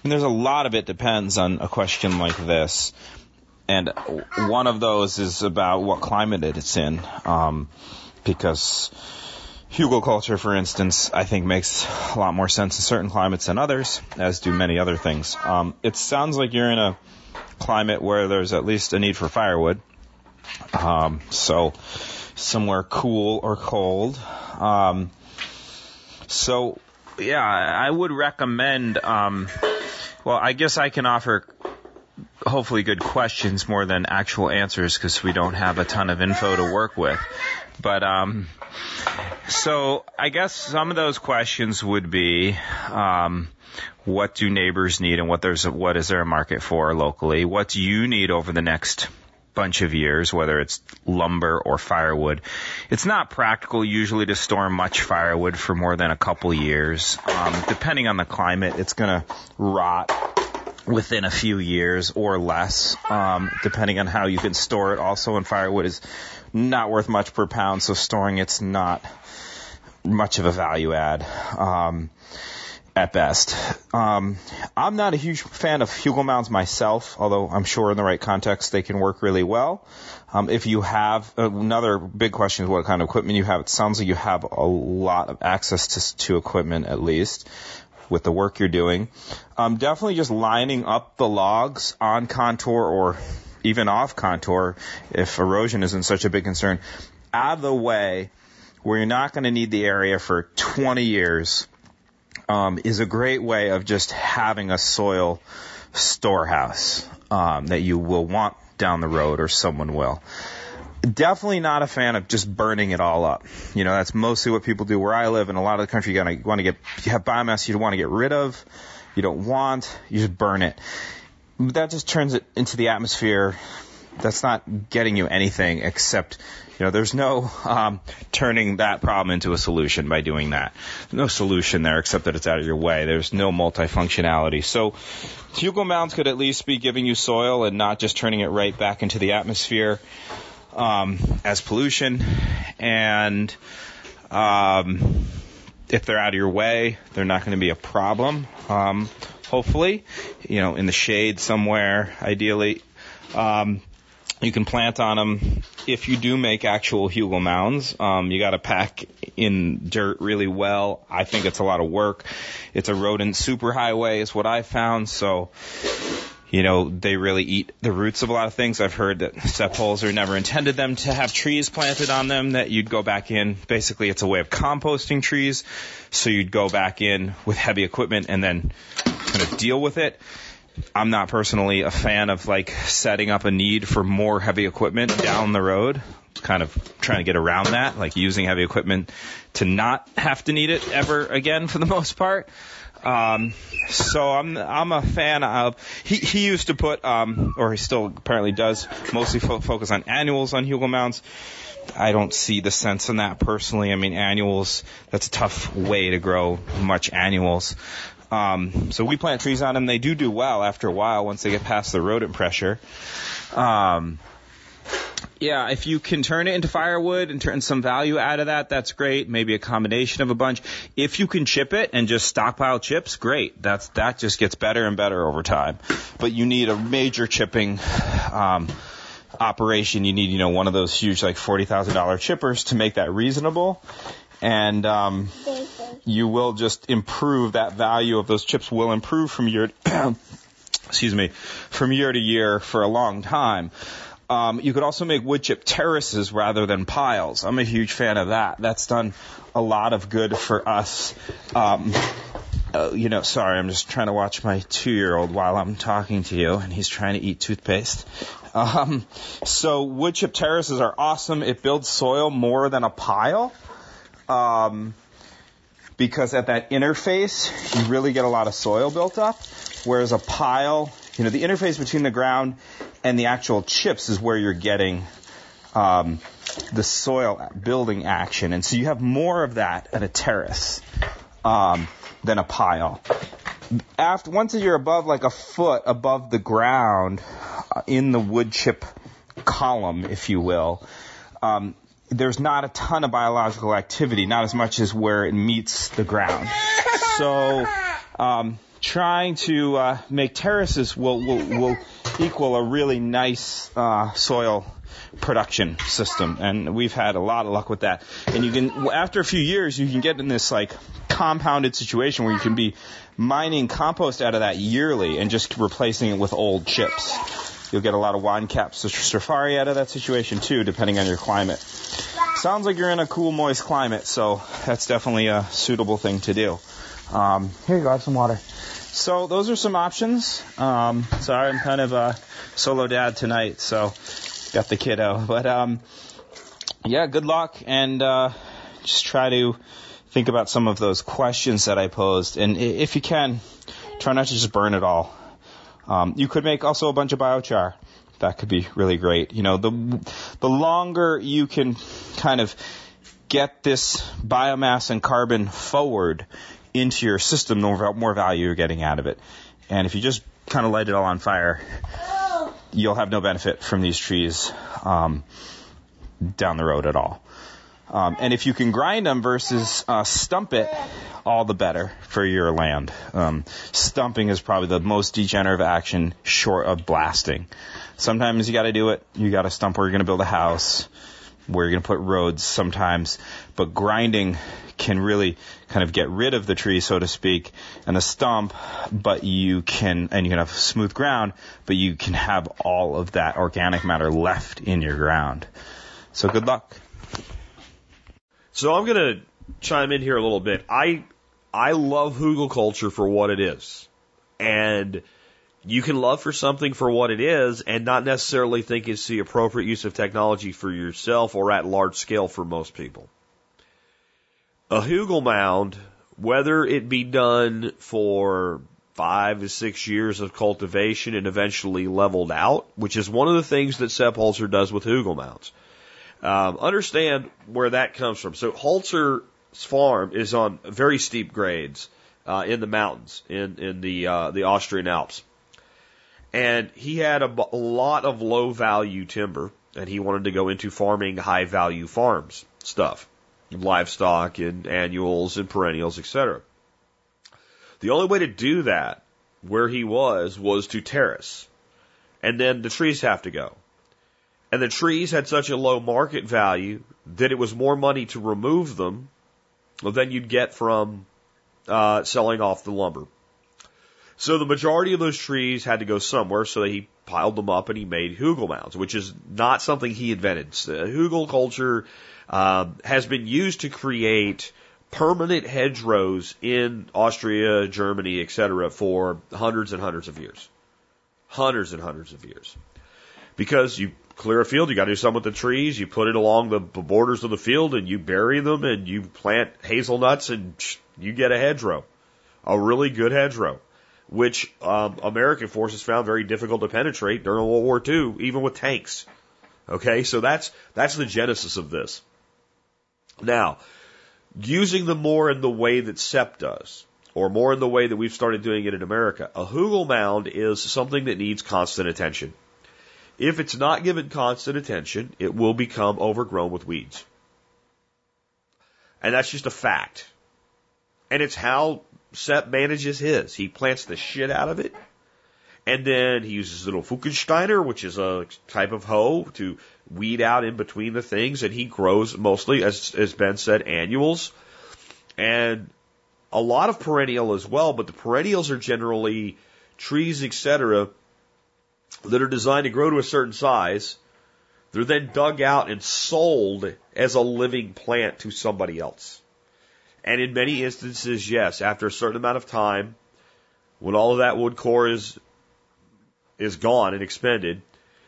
there's a lot of it depends on a question like this. And one of those is about what climate it's in. Um, because culture, for instance, I think makes a lot more sense in certain climates than others, as do many other things. Um, it sounds like you're in a climate where there's at least a need for firewood. Um, so somewhere cool or cold. Um, so yeah, I would recommend. Um, well, I guess I can offer hopefully good questions more than actual answers because we don't have a ton of info to work with. But um, so I guess some of those questions would be. Um, what do neighbors need and what there's what is there a market for locally? What do you need over the next bunch of years, whether it's lumber or firewood. It's not practical usually to store much firewood for more than a couple years. Um, depending on the climate, it's going to rot within a few years or less, um, depending on how you can store it. Also, and firewood is not worth much per pound, so storing it's not much of a value add. Um, at best. Um, I'm not a huge fan of Hugel mounds myself, although I'm sure in the right context they can work really well. Um, if you have another big question is what kind of equipment you have. It sounds like you have a lot of access to, to equipment at least with the work you're doing. Um, definitely just lining up the logs on contour or even off contour if erosion isn't such a big concern out of the way where you're not going to need the area for 20 years um, is a great way of just having a soil storehouse um, that you will want down the road or someone will. Definitely not a fan of just burning it all up. You know, that's mostly what people do where I live. In a lot of the country, you want to get, you have biomass you want to get rid of, you don't want, you just burn it. That just turns it into the atmosphere. That's not getting you anything except you know, there's no um, turning that problem into a solution by doing that. No solution there except that it's out of your way. There's no multifunctionality. So Hugel mounds could at least be giving you soil and not just turning it right back into the atmosphere um, as pollution. And um, if they're out of your way, they're not going to be a problem. Um, hopefully, you know, in the shade somewhere, ideally. Um, you can plant on them. If you do make actual hugel mounds, um, you got to pack in dirt really well. I think it's a lot of work. It's a rodent superhighway, is what I found. So, you know, they really eat the roots of a lot of things. I've heard that Sepp Holzer never intended them to have trees planted on them. That you'd go back in. Basically, it's a way of composting trees. So you'd go back in with heavy equipment and then kind of deal with it I'm not personally a fan of like setting up a need for more heavy equipment down the road. Kind of trying to get around that, like using heavy equipment to not have to need it ever again for the most part. Um, so I'm I'm a fan of he he used to put um or he still apparently does mostly fo- focus on annuals on Hugel mounds. I don't see the sense in that personally. I mean annuals that's a tough way to grow much annuals. Um, so we plant trees on them. They do do well after a while once they get past the rodent pressure. Um, yeah, if you can turn it into firewood and turn some value out of that, that's great. Maybe a combination of a bunch. If you can chip it and just stockpile chips, great. That's that just gets better and better over time. But you need a major chipping um, operation. You need you know one of those huge like forty thousand dollar chippers to make that reasonable. And um, you will just improve that value of those chips will improve from year excuse me from year to year for a long time. Um, you could also make wood chip terraces rather than piles. I'm a huge fan of that. That's done a lot of good for us. Um, uh, you know, sorry, I'm just trying to watch my two year old while I'm talking to you, and he's trying to eat toothpaste. Um, so wood chip terraces are awesome. It builds soil more than a pile. Um, because at that interface, you really get a lot of soil built up, whereas a pile, you know, the interface between the ground and the actual chips is where you're getting um, the soil building action, and so you have more of that at a terrace um, than a pile. After once you're above like a foot above the ground uh, in the wood chip column, if you will, um, there's not a ton of biological activity, not as much as where it meets the ground. So, um, trying to uh, make terraces will, will will equal a really nice uh, soil production system, and we've had a lot of luck with that. And you can, after a few years, you can get in this like compounded situation where you can be mining compost out of that yearly and just replacing it with old chips. You'll get a lot of wine cap stropharia out of that situation too, depending on your climate. Sounds like you're in a cool, moist climate, so that's definitely a suitable thing to do. Um, here you go, have some water. So those are some options. Um, sorry, I'm kind of a solo dad tonight, so got the kiddo. But um, yeah, good luck, and uh, just try to think about some of those questions that I posed, and if you can, try not to just burn it all. Um, you could make also a bunch of biochar. That could be really great. You know, the the longer you can kind of get this biomass and carbon forward into your system, the more, more value you're getting out of it. And if you just kind of light it all on fire, you'll have no benefit from these trees um, down the road at all. Um, and if you can grind them versus uh, stump it, all the better for your land. Um, stumping is probably the most degenerative action short of blasting. Sometimes you got to do it. You got to stump where you're going to build a house, where you're going to put roads sometimes. But grinding can really kind of get rid of the tree, so to speak, and the stump, but you can, and you can have smooth ground, but you can have all of that organic matter left in your ground. So good luck. So I'm going to chime in here a little bit. I I love hugel culture for what it is, and you can love for something for what it is, and not necessarily think it's the appropriate use of technology for yourself or at large scale for most people. A hugel mound, whether it be done for five to six years of cultivation and eventually leveled out, which is one of the things that Sepp Holzer does with hugel mounds. Um, understand where that comes from. So Holzer's farm is on very steep grades uh, in the mountains in in the uh, the Austrian Alps, and he had a lot of low value timber, and he wanted to go into farming high value farms stuff, livestock and annuals and perennials, etc. The only way to do that where he was was to terrace, and then the trees have to go. And the trees had such a low market value that it was more money to remove them than you'd get from uh, selling off the lumber. So the majority of those trees had to go somewhere, so he piled them up and he made hugel mounds, which is not something he invented. Uh, hugel culture um, has been used to create permanent hedgerows in Austria, Germany, etc., for hundreds and hundreds of years. Hundreds and hundreds of years. Because you clear a field, you got to do something with the trees, you put it along the borders of the field and you bury them and you plant hazelnuts and you get a hedgerow. A really good hedgerow. Which um, American forces found very difficult to penetrate during World War II, even with tanks. Okay, so that's that's the genesis of this. Now, using them more in the way that Sepp does, or more in the way that we've started doing it in America, a Hugel mound is something that needs constant attention. If it's not given constant attention, it will become overgrown with weeds. And that's just a fact. And it's how Sepp manages his. He plants the shit out of it. And then he uses a little Fuchsensteiner, which is a type of hoe to weed out in between the things. And he grows mostly, as, as Ben said, annuals. And a lot of perennial as well, but the perennials are generally trees, etc., that are designed to grow to a certain size. They're then dug out and sold as a living plant to somebody else. And in many instances, yes, after a certain amount of time, when all of that wood core is is gone and expended,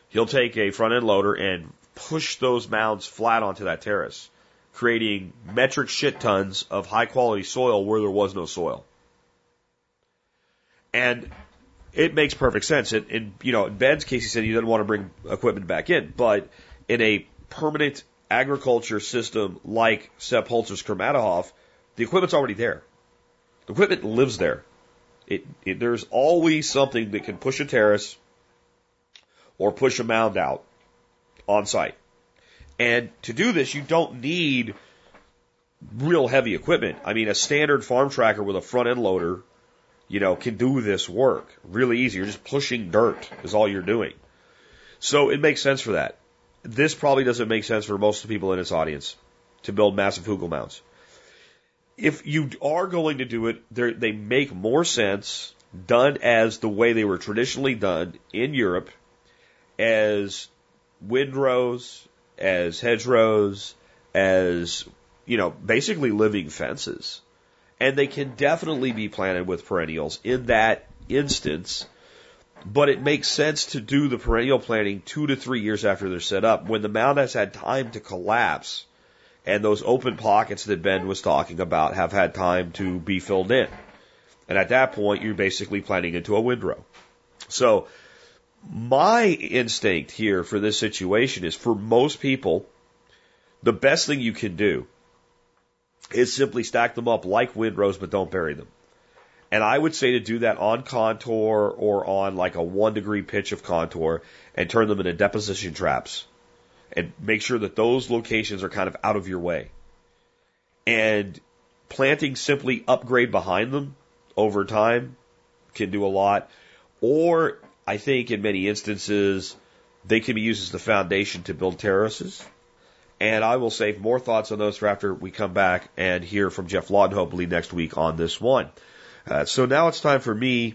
he'll take a front end loader and push those mounds flat onto that terrace, creating metric shit tons of high quality soil where there was no soil. And it makes perfect sense. In, in you know, in Ben's case, he said he didn't want to bring equipment back in, but in a permanent agriculture system like Sepp Holzer's Krameterhof, the equipment's already there. The equipment lives there. It, it, there's always something that can push a terrace or push a mound out on site. And to do this, you don't need real heavy equipment. I mean, a standard farm tracker with a front end loader you know, can do this work really easy. You're just pushing dirt is all you're doing. So it makes sense for that. This probably doesn't make sense for most of the people in its audience to build massive Hugel mounds. If you are going to do it, they make more sense done as the way they were traditionally done in Europe as windrows, as hedgerows, as, you know, basically living fences. And they can definitely be planted with perennials in that instance. But it makes sense to do the perennial planting two to three years after they're set up when the mound has had time to collapse and those open pockets that Ben was talking about have had time to be filled in. And at that point, you're basically planting into a windrow. So my instinct here for this situation is for most people, the best thing you can do is simply stack them up like windrows, but don't bury them. And I would say to do that on contour or on like a one degree pitch of contour and turn them into deposition traps and make sure that those locations are kind of out of your way. And planting simply upgrade behind them over time can do a lot. Or I think in many instances, they can be used as the foundation to build terraces. And I will save more thoughts on those for after we come back and hear from Geoff Lawton, hopefully next week on this one. Uh, so now it's time for me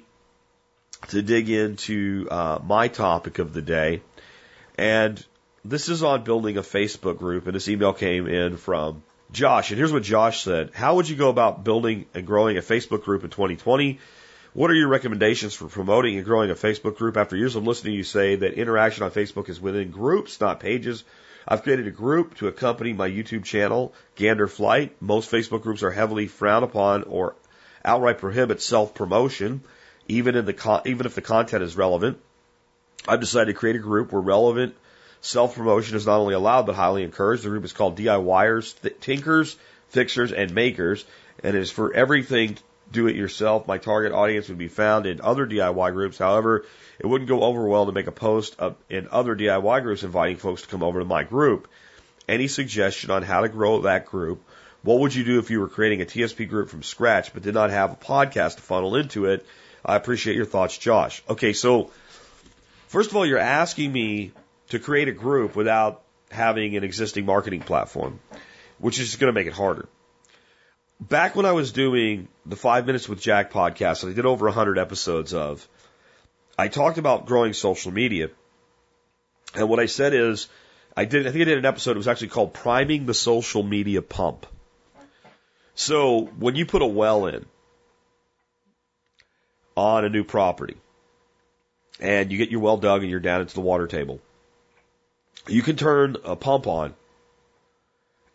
to dig into uh, my topic of the day. And this is on building a Facebook group. And this email came in from Josh. And here's what Josh said How would you go about building and growing a Facebook group in 2020? What are your recommendations for promoting and growing a Facebook group? After years of listening, you say that interaction on Facebook is within groups, not pages. I've created a group to accompany my YouTube channel, Gander Flight. Most Facebook groups are heavily frowned upon or outright prohibit self promotion, even in the con- even if the content is relevant. I've decided to create a group where relevant self promotion is not only allowed but highly encouraged. The group is called DIYers, th- Tinkers, Fixers, and Makers, and it is for everything do it yourself. My target audience would be found in other DIY groups. However, it wouldn't go over well to make a post in other DIY groups inviting folks to come over to my group. Any suggestion on how to grow that group? What would you do if you were creating a TSP group from scratch but did not have a podcast to funnel into it? I appreciate your thoughts, Josh. Okay, so first of all, you're asking me to create a group without having an existing marketing platform, which is going to make it harder. Back when I was doing the Five Minutes with Jack podcast, I did over 100 episodes of, I talked about growing social media. And what I said is, I did, I think I did an episode, it was actually called Priming the Social Media Pump. So when you put a well in on a new property, and you get your well dug and you're down into the water table, you can turn a pump on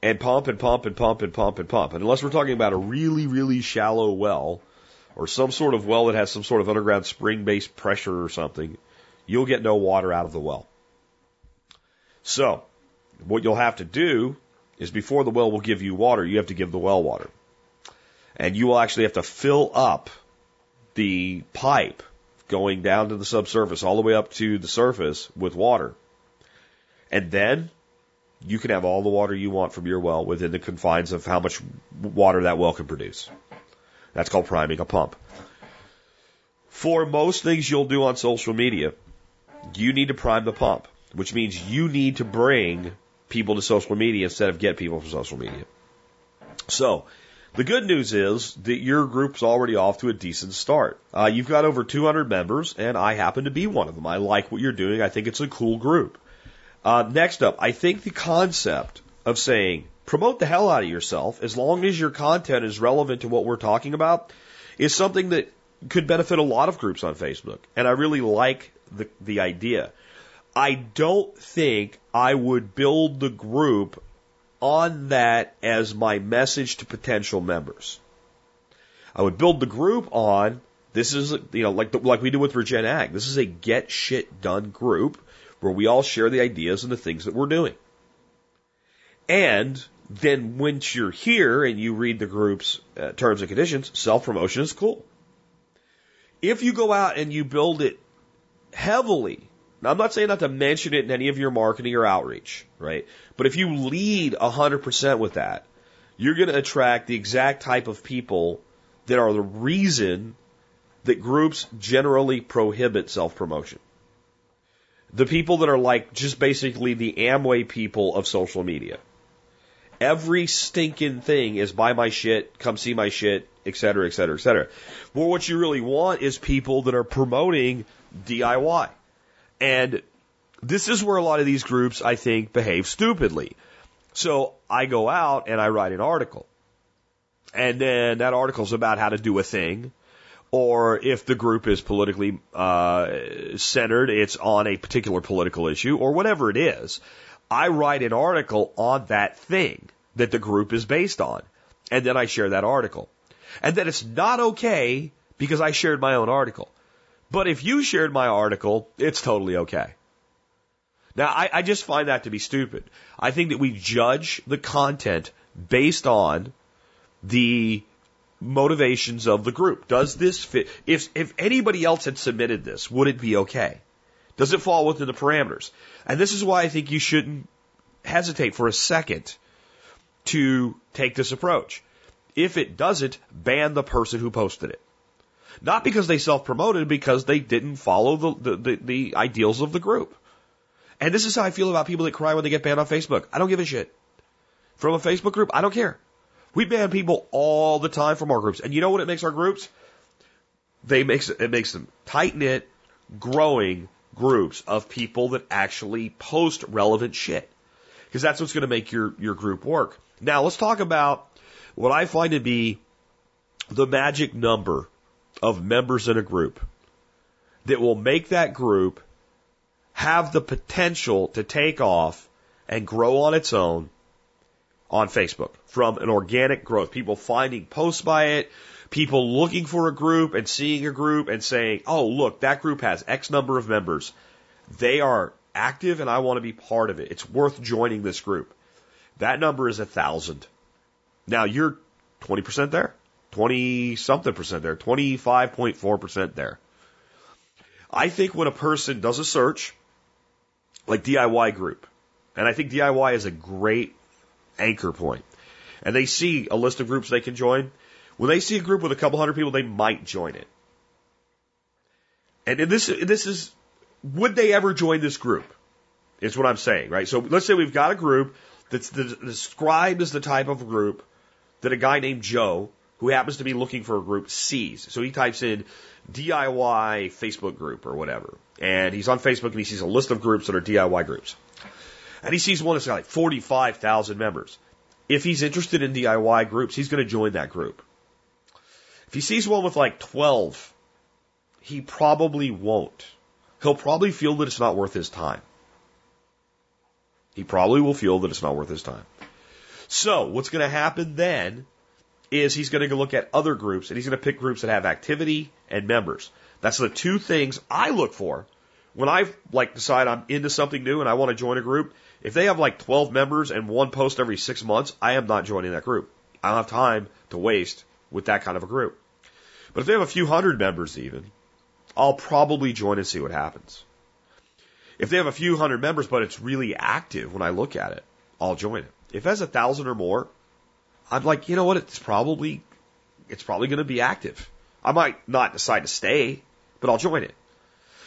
and pump and pump and pump and pump and pump. And unless we're talking about a really, really shallow well or some sort of well that has some sort of underground spring based pressure or something, you'll get no water out of the well. So, what you'll have to do is before the well will give you water, you have to give the well water. And you will actually have to fill up the pipe going down to the subsurface all the way up to the surface with water. And then you can have all the water you want from your well within the confines of how much water that well can produce. That's called priming a pump. For most things you'll do on social media, you need to prime the pump, which means you need to bring people to social media instead of get people from social media. So, the good news is that your group's already off to a decent start. Uh, you've got over 200 members, and I happen to be one of them. I like what you're doing. I think it's a cool group. Uh, next up, I think the concept of saying promote the hell out of yourself as long as your content is relevant to what we're talking about is something that could benefit a lot of groups on Facebook. And I really like the, the idea. I don't think I would build the group on that as my message to potential members. I would build the group on this is you know like the, like we do with Regen Ag. This is a get shit done group where we all share the ideas and the things that we're doing. And then once you're here and you read the group's uh, terms and conditions, self promotion is cool. If you go out and you build it heavily, now I'm not saying not to mention it in any of your marketing or outreach, right? But if you lead 100% with that, you're going to attract the exact type of people that are the reason that groups generally prohibit self promotion. The people that are like just basically the Amway people of social media. Every stinking thing is buy my shit, come see my shit, et cetera, et cetera, et cetera. Well, what you really want is people that are promoting DIY. And this is where a lot of these groups, I think, behave stupidly. So I go out and I write an article. And then that article is about how to do a thing. Or if the group is politically uh, centered, it's on a particular political issue or whatever it is. I write an article on that thing that the group is based on. And then I share that article. And then it's not okay because I shared my own article. But if you shared my article, it's totally okay. Now, I, I just find that to be stupid. I think that we judge the content based on the motivations of the group. Does this fit? If, if anybody else had submitted this, would it be okay? Does it fall within the parameters? And this is why I think you shouldn't hesitate for a second to take this approach. If it doesn't, ban the person who posted it. Not because they self promoted, because they didn't follow the, the, the, the ideals of the group. And this is how I feel about people that cry when they get banned on Facebook. I don't give a shit. From a Facebook group, I don't care. We ban people all the time from our groups. And you know what it makes our groups? They makes it makes them tight knit, growing groups of people that actually post relevant shit. Because that's what's going to make your, your group work. Now let's talk about what I find to be the magic number of members in a group that will make that group have the potential to take off and grow on its own on Facebook from an organic growth. People finding posts by it, people looking for a group and seeing a group and saying, oh, look, that group has X number of members. They are active and I want to be part of it. It's worth joining this group. That number is a thousand. Now you're 20% there. 20 something percent there, 25.4% there. I think when a person does a search, like DIY group, and I think DIY is a great anchor point, and they see a list of groups they can join, when they see a group with a couple hundred people, they might join it. And this, this is, would they ever join this group? Is what I'm saying, right? So let's say we've got a group that's described as the type of group that a guy named Joe who happens to be looking for a group sees. So he types in DIY Facebook group or whatever. And he's on Facebook and he sees a list of groups that are DIY groups. And he sees one that's got like 45,000 members. If he's interested in DIY groups, he's going to join that group. If he sees one with like 12, he probably won't. he'll probably feel that it's not worth his time. He probably will feel that it's not worth his time. So what's going to happen then is he's going to look at other groups and he's going to pick groups that have activity and members. That's the two things I look for when I like decide I'm into something new and I want to join a group. If they have like 12 members and one post every six months, I am not joining that group. I don't have time to waste with that kind of a group. But if they have a few hundred members even, I'll probably join and see what happens. If they have a few hundred members, but it's really active when I look at it, I'll join it. If it has a thousand or more, I'm like, you know what? It's probably, it's probably going to be active. I might not decide to stay, but I'll join it.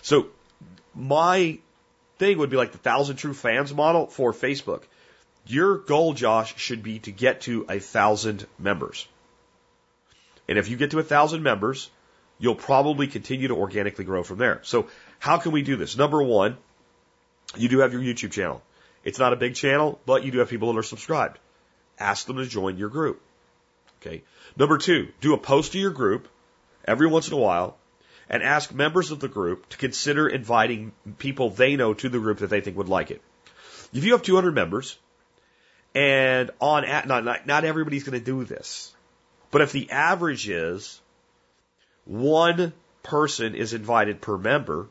So my thing would be like the thousand true fans model for Facebook. Your goal, Josh, should be to get to a thousand members. And if you get to a thousand members, you'll probably continue to organically grow from there. So how can we do this? Number one, you do have your YouTube channel. It's not a big channel, but you do have people that are subscribed. Ask them to join your group. Okay. Number two, do a post to your group every once in a while and ask members of the group to consider inviting people they know to the group that they think would like it. If you have 200 members and on, not, not, not everybody's going to do this, but if the average is one person is invited per member,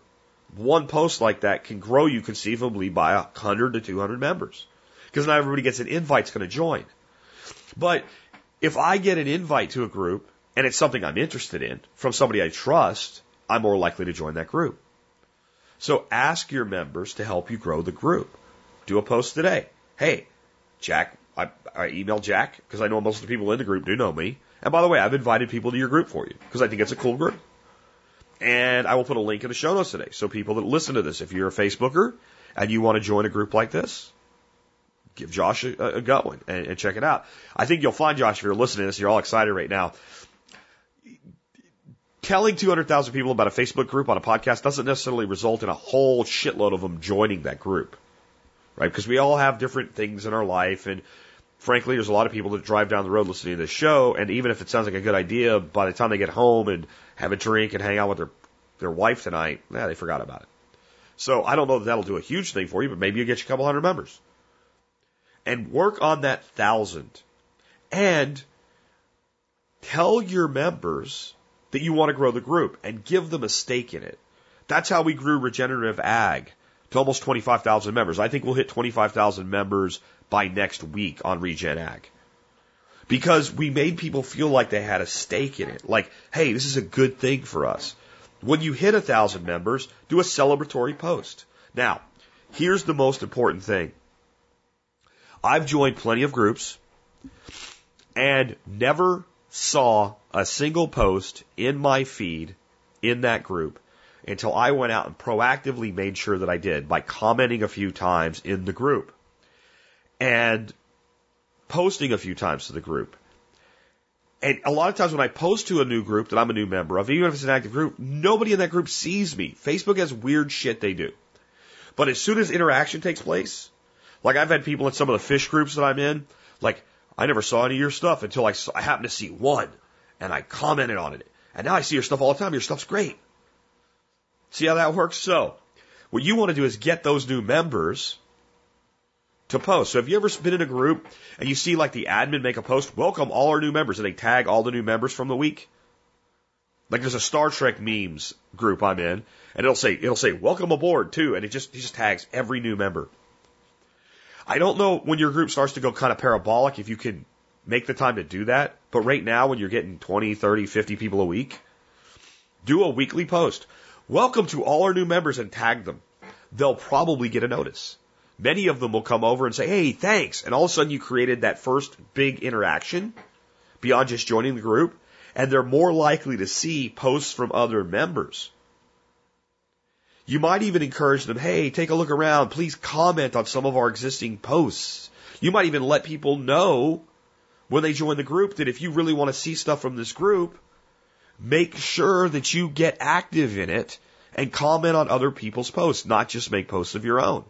one post like that can grow you conceivably by 100 to 200 members. Because not everybody gets an invite going to join. But if I get an invite to a group and it's something I'm interested in from somebody I trust, I'm more likely to join that group. So ask your members to help you grow the group. Do a post today. Hey, Jack, I, I emailed Jack because I know most of the people in the group do know me. And by the way, I've invited people to your group for you because I think it's a cool group. And I will put a link in the show notes today. So people that listen to this, if you're a Facebooker and you want to join a group like this, give Josh a, a go and, and check it out. I think you'll find, Josh, if you're listening to this, you're all excited right now. Telling 200,000 people about a Facebook group on a podcast doesn't necessarily result in a whole shitload of them joining that group, right? Because we all have different things in our life and frankly, there's a lot of people that drive down the road listening to this show, and even if it sounds like a good idea, by the time they get home and have a drink and hang out with their their wife tonight, yeah, they forgot about it. So I don't know that that'll do a huge thing for you, but maybe you'll get you a couple hundred members. And work on that thousand. And tell your members that you want to grow the group and give them a stake in it. That's how we grew regenerative ag to almost 25,000 members. I think we'll hit 25,000 members by next week on Regen Ag. Because we made people feel like they had a stake in it. Like, hey, this is a good thing for us. When you hit a thousand members, do a celebratory post. Now, here's the most important thing. I've joined plenty of groups and never saw a single post in my feed in that group until I went out and proactively made sure that I did by commenting a few times in the group and posting a few times to the group. And a lot of times when I post to a new group that I'm a new member of, even if it's an active group, nobody in that group sees me. Facebook has weird shit they do. But as soon as interaction takes place, like I've had people in some of the fish groups that I'm in, like I never saw any of your stuff until I, I happened to see one and I commented on it. And now I see your stuff all the time. Your stuff's great. See how that works? So what you want to do is get those new members to post. So have you ever been in a group and you see like the admin make a post, welcome all our new members, and they tag all the new members from the week? Like there's a Star Trek memes group I'm in, and it'll say it'll say welcome aboard too, and it just it just tags every new member. I don't know when your group starts to go kind of parabolic if you can make the time to do that, but right now when you're getting 20, 30, 50 people a week, do a weekly post. Welcome to all our new members and tag them. They'll probably get a notice many of them will come over and say, Hey, thanks. And all of a sudden you created that first big interaction beyond just joining the group. And they're more likely to see posts from other members. You might even encourage them, Hey, take a look around. Please comment on some of our existing posts. You might even let people know when they join the group that if you really want to see stuff from this group, make sure that you get active in it and comment on other people's posts, not just make posts of your own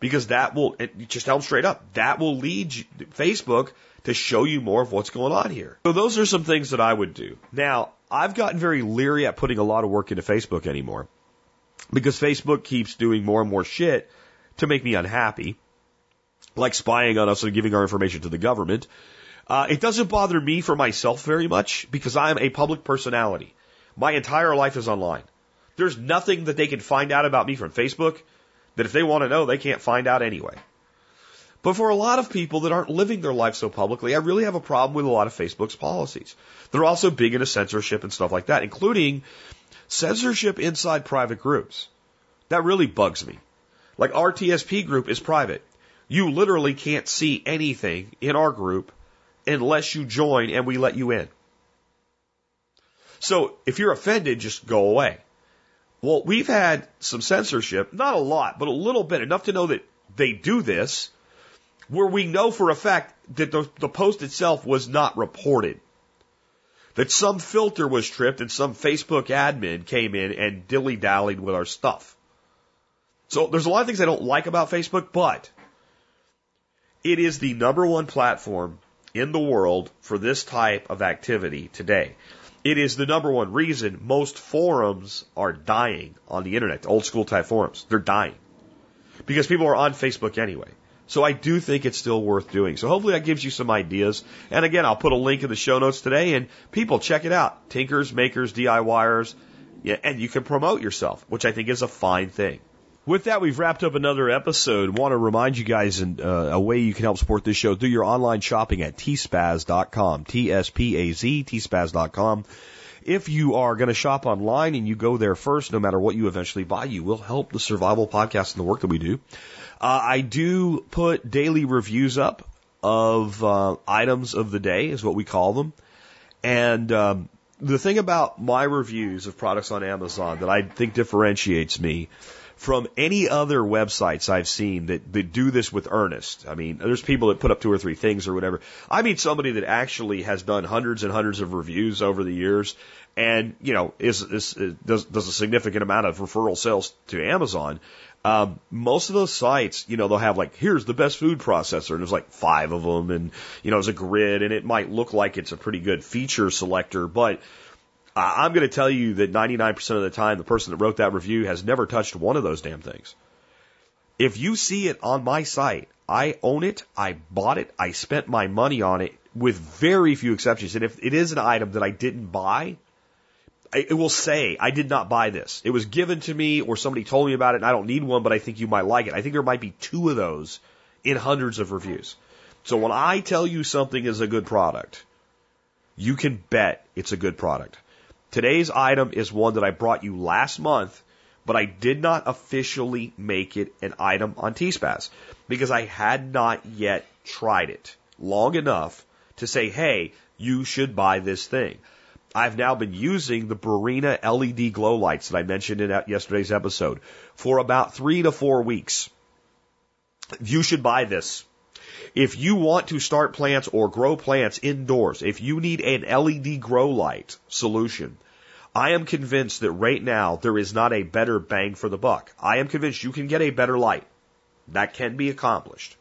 because that will just tell them straight up that will lead Facebook to show you more of what's going on here. So those are some things that I would do. Now I've gotten very leery at putting a lot of work into Facebook anymore. because Facebook keeps doing more and more shit to make me unhappy, like spying on us and giving our information to the government. Uh, it doesn't bother me for myself very much because I'm a public personality. My entire life is online. There's nothing that they can find out about me from Facebook that if they want to know, they can't find out anyway. But for a lot of people that aren't living their life so publicly, I really have a problem with a lot of Facebook's policies. They're also big into censorship and stuff like that, including censorship inside private groups. That really bugs me. Like our TSP group is private. You literally can't see anything in our group unless you join and we let you in. So if you're offended, just go away. Well, we've had some censorship, not a lot, but a little bit, enough to know that they do this, where we know for a fact that the, the post itself was not reported. That some filter was tripped and some Facebook admin came in and dilly dallied with our stuff. So there's a lot of things I don't like about Facebook, but it is the number one platform in the world for this type of activity today. It is the number one reason most forums are dying on the internet, old school type forums. They're dying because people are on Facebook anyway. So I do think it's still worth doing. So hopefully that gives you some ideas. And again, I'll put a link in the show notes today and people check it out. Tinkers, makers, DIYers. Yeah, and you can promote yourself, which I think is a fine thing. With that, we've wrapped up another episode. Want to remind you guys in, uh, a way you can help support this show. Do your online shopping at tspaz.com. T-S-P-A-Z, tspaz.com. If you are going to shop online and you go there first, no matter what you eventually buy, you will help the survival podcast and the work that we do. Uh, I do put daily reviews up of uh, items of the day, is what we call them. And um, the thing about my reviews of products on Amazon that I think differentiates me from any other websites I've seen that, that do this with earnest. I mean, there's people that put up two or three things or whatever. I meet somebody that actually has done hundreds and hundreds of reviews over the years and, you know, is, is, is does, does a significant amount of referral sales to Amazon. Um, most of those sites, you know, they'll have like, here's the best food processor, and there's like five of them, and you know, there's a grid, and it might look like it's a pretty good feature selector, but I'm going to tell you that 99% of the time, the person that wrote that review has never touched one of those damn things. If you see it on my site, I own it, I bought it, I spent my money on it with very few exceptions. And if it is an item that I didn't buy, it will say, I did not buy this. It was given to me or somebody told me about it and I don't need one, but I think you might like it. I think there might be two of those in hundreds of reviews. So when I tell you something is a good product, you can bet it's a good product. Today's item is one that I brought you last month, but I did not officially make it an item on T-Spaz because I had not yet tried it long enough to say, hey, you should buy this thing. I've now been using the Barrina LED glow lights that I mentioned in yesterday's episode for about three to four weeks. You should buy this. If you want to start plants or grow plants indoors, if you need an LED grow light solution, I am convinced that right now there is not a better bang for the buck. I am convinced you can get a better light. That can be accomplished.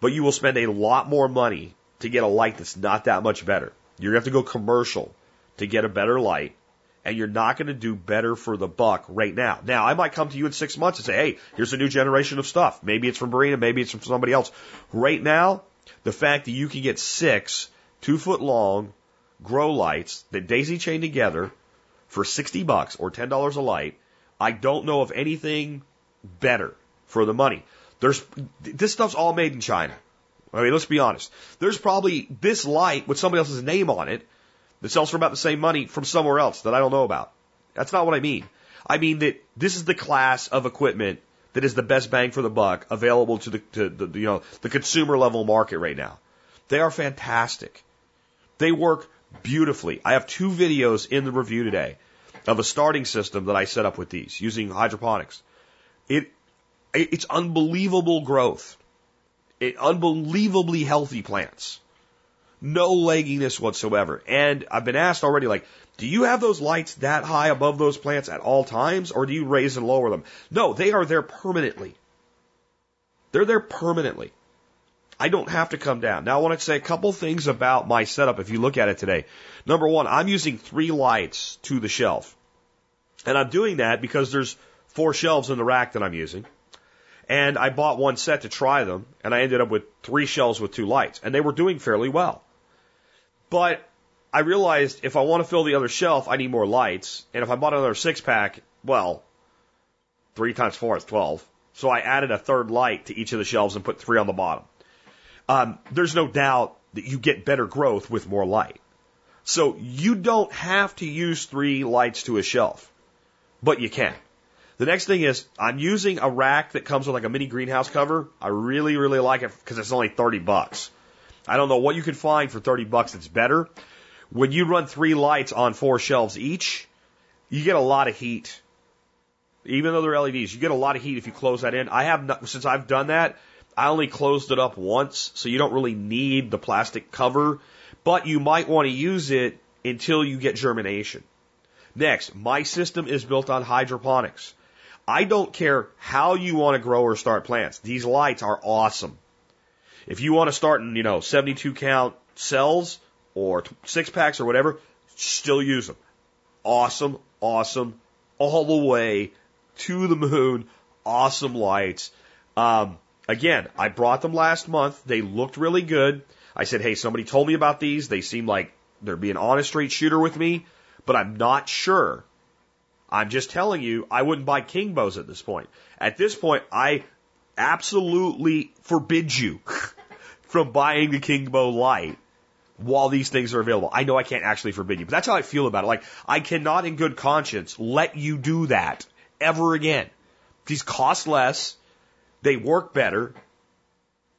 But you will spend a lot more money to get a light that's not that much better. You're going to have to go commercial to get a better light, and you're not going to do better for the buck right now. Now, I might come to you in six months and say, hey, here's a new generation of stuff. Maybe it's from Barrina, maybe it's from somebody else. Right now, the fact that you can get six two foot long grow lights that daisy chain together for 60 bucks or $10 a light, I don't know of anything better for the money. There's, this stuff's all made in China. I mean, let's be honest. There's probably this light with somebody else's name on it that sells for about the same money from somewhere else that I don't know about. That's not what I mean. I mean that this is the class of equipment that is the best bang for the buck available to the, to the, you know, the consumer level market right now. They are fantastic. They work beautifully. I have two videos in the review today of a starting system that I set up with these using hydroponics. It, it's unbelievable growth. It, unbelievably healthy plants. No legginess whatsoever. And I've been asked already, like, do you have those lights that high above those plants at all times, or do you raise and lower them? No, they are there permanently. They're there permanently. I don't have to come down. Now I want to say a couple things about my setup if you look at it today. Number one, I'm using three lights to the shelf. And I'm doing that because there's four shelves in the rack that I'm using. And I bought one set to try them, and I ended up with three shelves with two lights, and they were doing fairly well. But I realized if I want to fill the other shelf, I need more lights, and if I bought another six pack, well, three times four is 12. So I added a third light to each of the shelves and put three on the bottom. Um, there's no doubt that you get better growth with more light. So you don't have to use three lights to a shelf, but you can. The next thing is I'm using a rack that comes with like a mini greenhouse cover. I really, really like it because it's only 30 bucks. I don't know what you could find for 30 bucks that's better. When you run three lights on four shelves each, you get a lot of heat. Even though they're LEDs, you get a lot of heat if you close that in. I have not, since I've done that, I only closed it up once, so you don't really need the plastic cover, but you might want to use it until you get germination. Next, my system is built on hydroponics. I don't care how you want to grow or start plants. These lights are awesome. If you want to start in, you know, 72 count cells or six packs or whatever, still use them. Awesome, awesome, all the way to the moon. Awesome lights. Um, again, I brought them last month. They looked really good. I said, hey, somebody told me about these. They seem like they're being honest straight shooter with me, but I'm not sure. I'm just telling you, I wouldn't buy Kingbos at this point. At this point, I absolutely forbid you from buying the Kingbo light while these things are available. I know I can't actually forbid you, but that's how I feel about it. Like, I cannot in good conscience let you do that ever again. These cost less, they work better,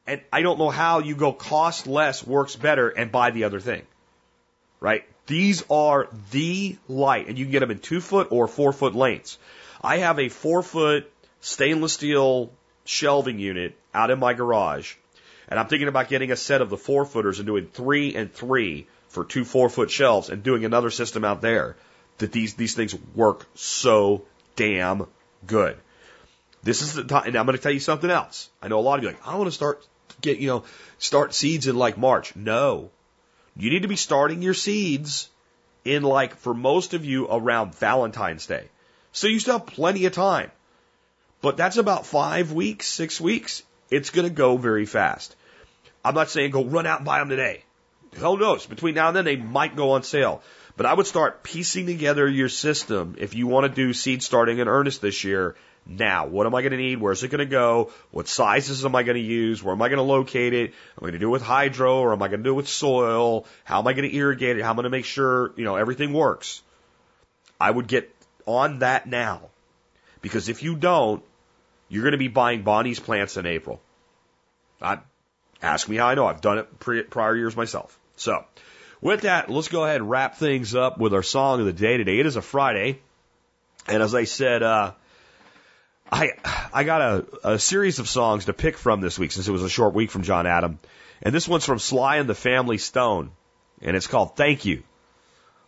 and I don't know how you go cost less works better and buy the other thing. Right? These are the light, and you can get them in two foot or four foot lengths. I have a four foot stainless steel shelving unit out in my garage, and I'm thinking about getting a set of the four footers and doing three and three for two four foot shelves and doing another system out there. That these these things work so damn good. This is the time, and I'm going to tell you something else. I know a lot of you like, I want to start get you know start seeds in like March. No, you need to be starting your seeds in like, for most of you, around Valentine's Day. So you still have plenty of time. But that's about five weeks, six weeks. It's going to go very fast. I'm not saying go run out and buy them today. Who knows? Between now and then, they might go on sale. But I would start piecing together your system if you want to do seed starting in earnest this year now. What am I going to need? Where's it going to go? What sizes am I going to use? Where am I going to locate it? Am I going to do it with hydro or am I going to do it with soil? How am I going to irrigate it? How am I going to make sure, you know, everything works? I would get on that now. Because if you don't, you're going to be buying Bonnie's plants in April. I, ask me how I know. I've done it pre- prior years myself. So, with that, let's go ahead and wrap things up with our song of the day today. It is a Friday. And as I said, uh, I I got a, a series of songs to pick from this week since it was a short week from John Adam. And this one's from Sly and the Family Stone. And it's called Thank You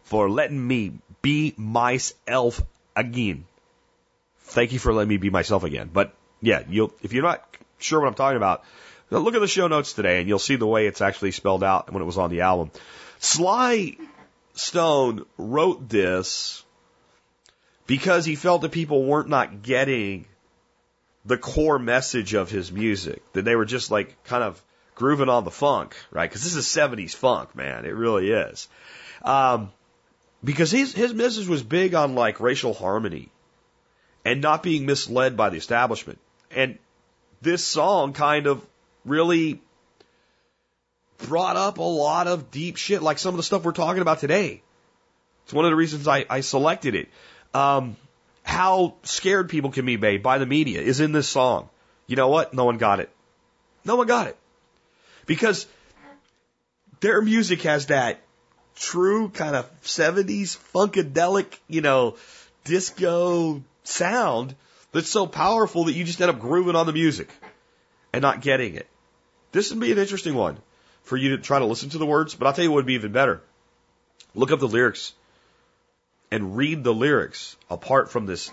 for Letting Me Be Myself Again. Thank you for letting me be myself again. But yeah, you'll if you're not sure what I'm talking about, look at the show notes today and you'll see the way it's actually spelled out when it was on the album. Sly Stone wrote this because he felt that people weren't not getting the core message of his music, that they were just like kind of grooving on the funk, right? Because this is 70s funk, man. It really is. Um, because his, his message was big on like racial harmony and not being misled by the establishment. And this song kind of really brought up a lot of deep shit, like some of the stuff we're talking about today. It's one of the reasons I, I selected it. Um, how scared people can be made by the media is in this song. You know what? No one got it. No one got it. Because their music has that true kind of 70s funkadelic, you know, disco sound that's so powerful that you just end up grooving on the music and not getting it. This would be an interesting one for you to try to listen to the words, but I'll tell you what would be even better. Look up the lyrics and read the lyrics apart from this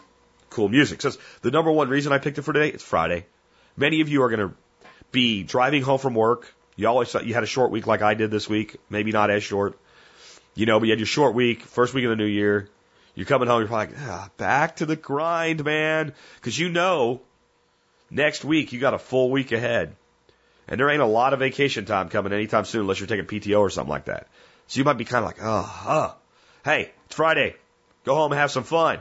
cool music. Says the number one reason I picked it for today, it's Friday. Many of you are going to be driving home from work. You always thought you had a short week like I did this week, maybe not as short. You know, but you had your short week, first week of the new year. You're coming home, you're probably like, ah, back to the grind, man. Cause you know next week you got a full week ahead. And there ain't a lot of vacation time coming anytime soon unless you're taking PTO or something like that. So you might be kind of like, oh, hey, it's Friday. Go home and have some fun.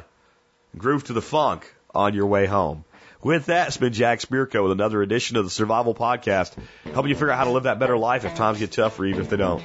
Groove to the funk on your way home. With that, it's been Jack Spirko with another edition of the Survival Podcast, helping you figure out how to live that better life if times get tough or even if they don't.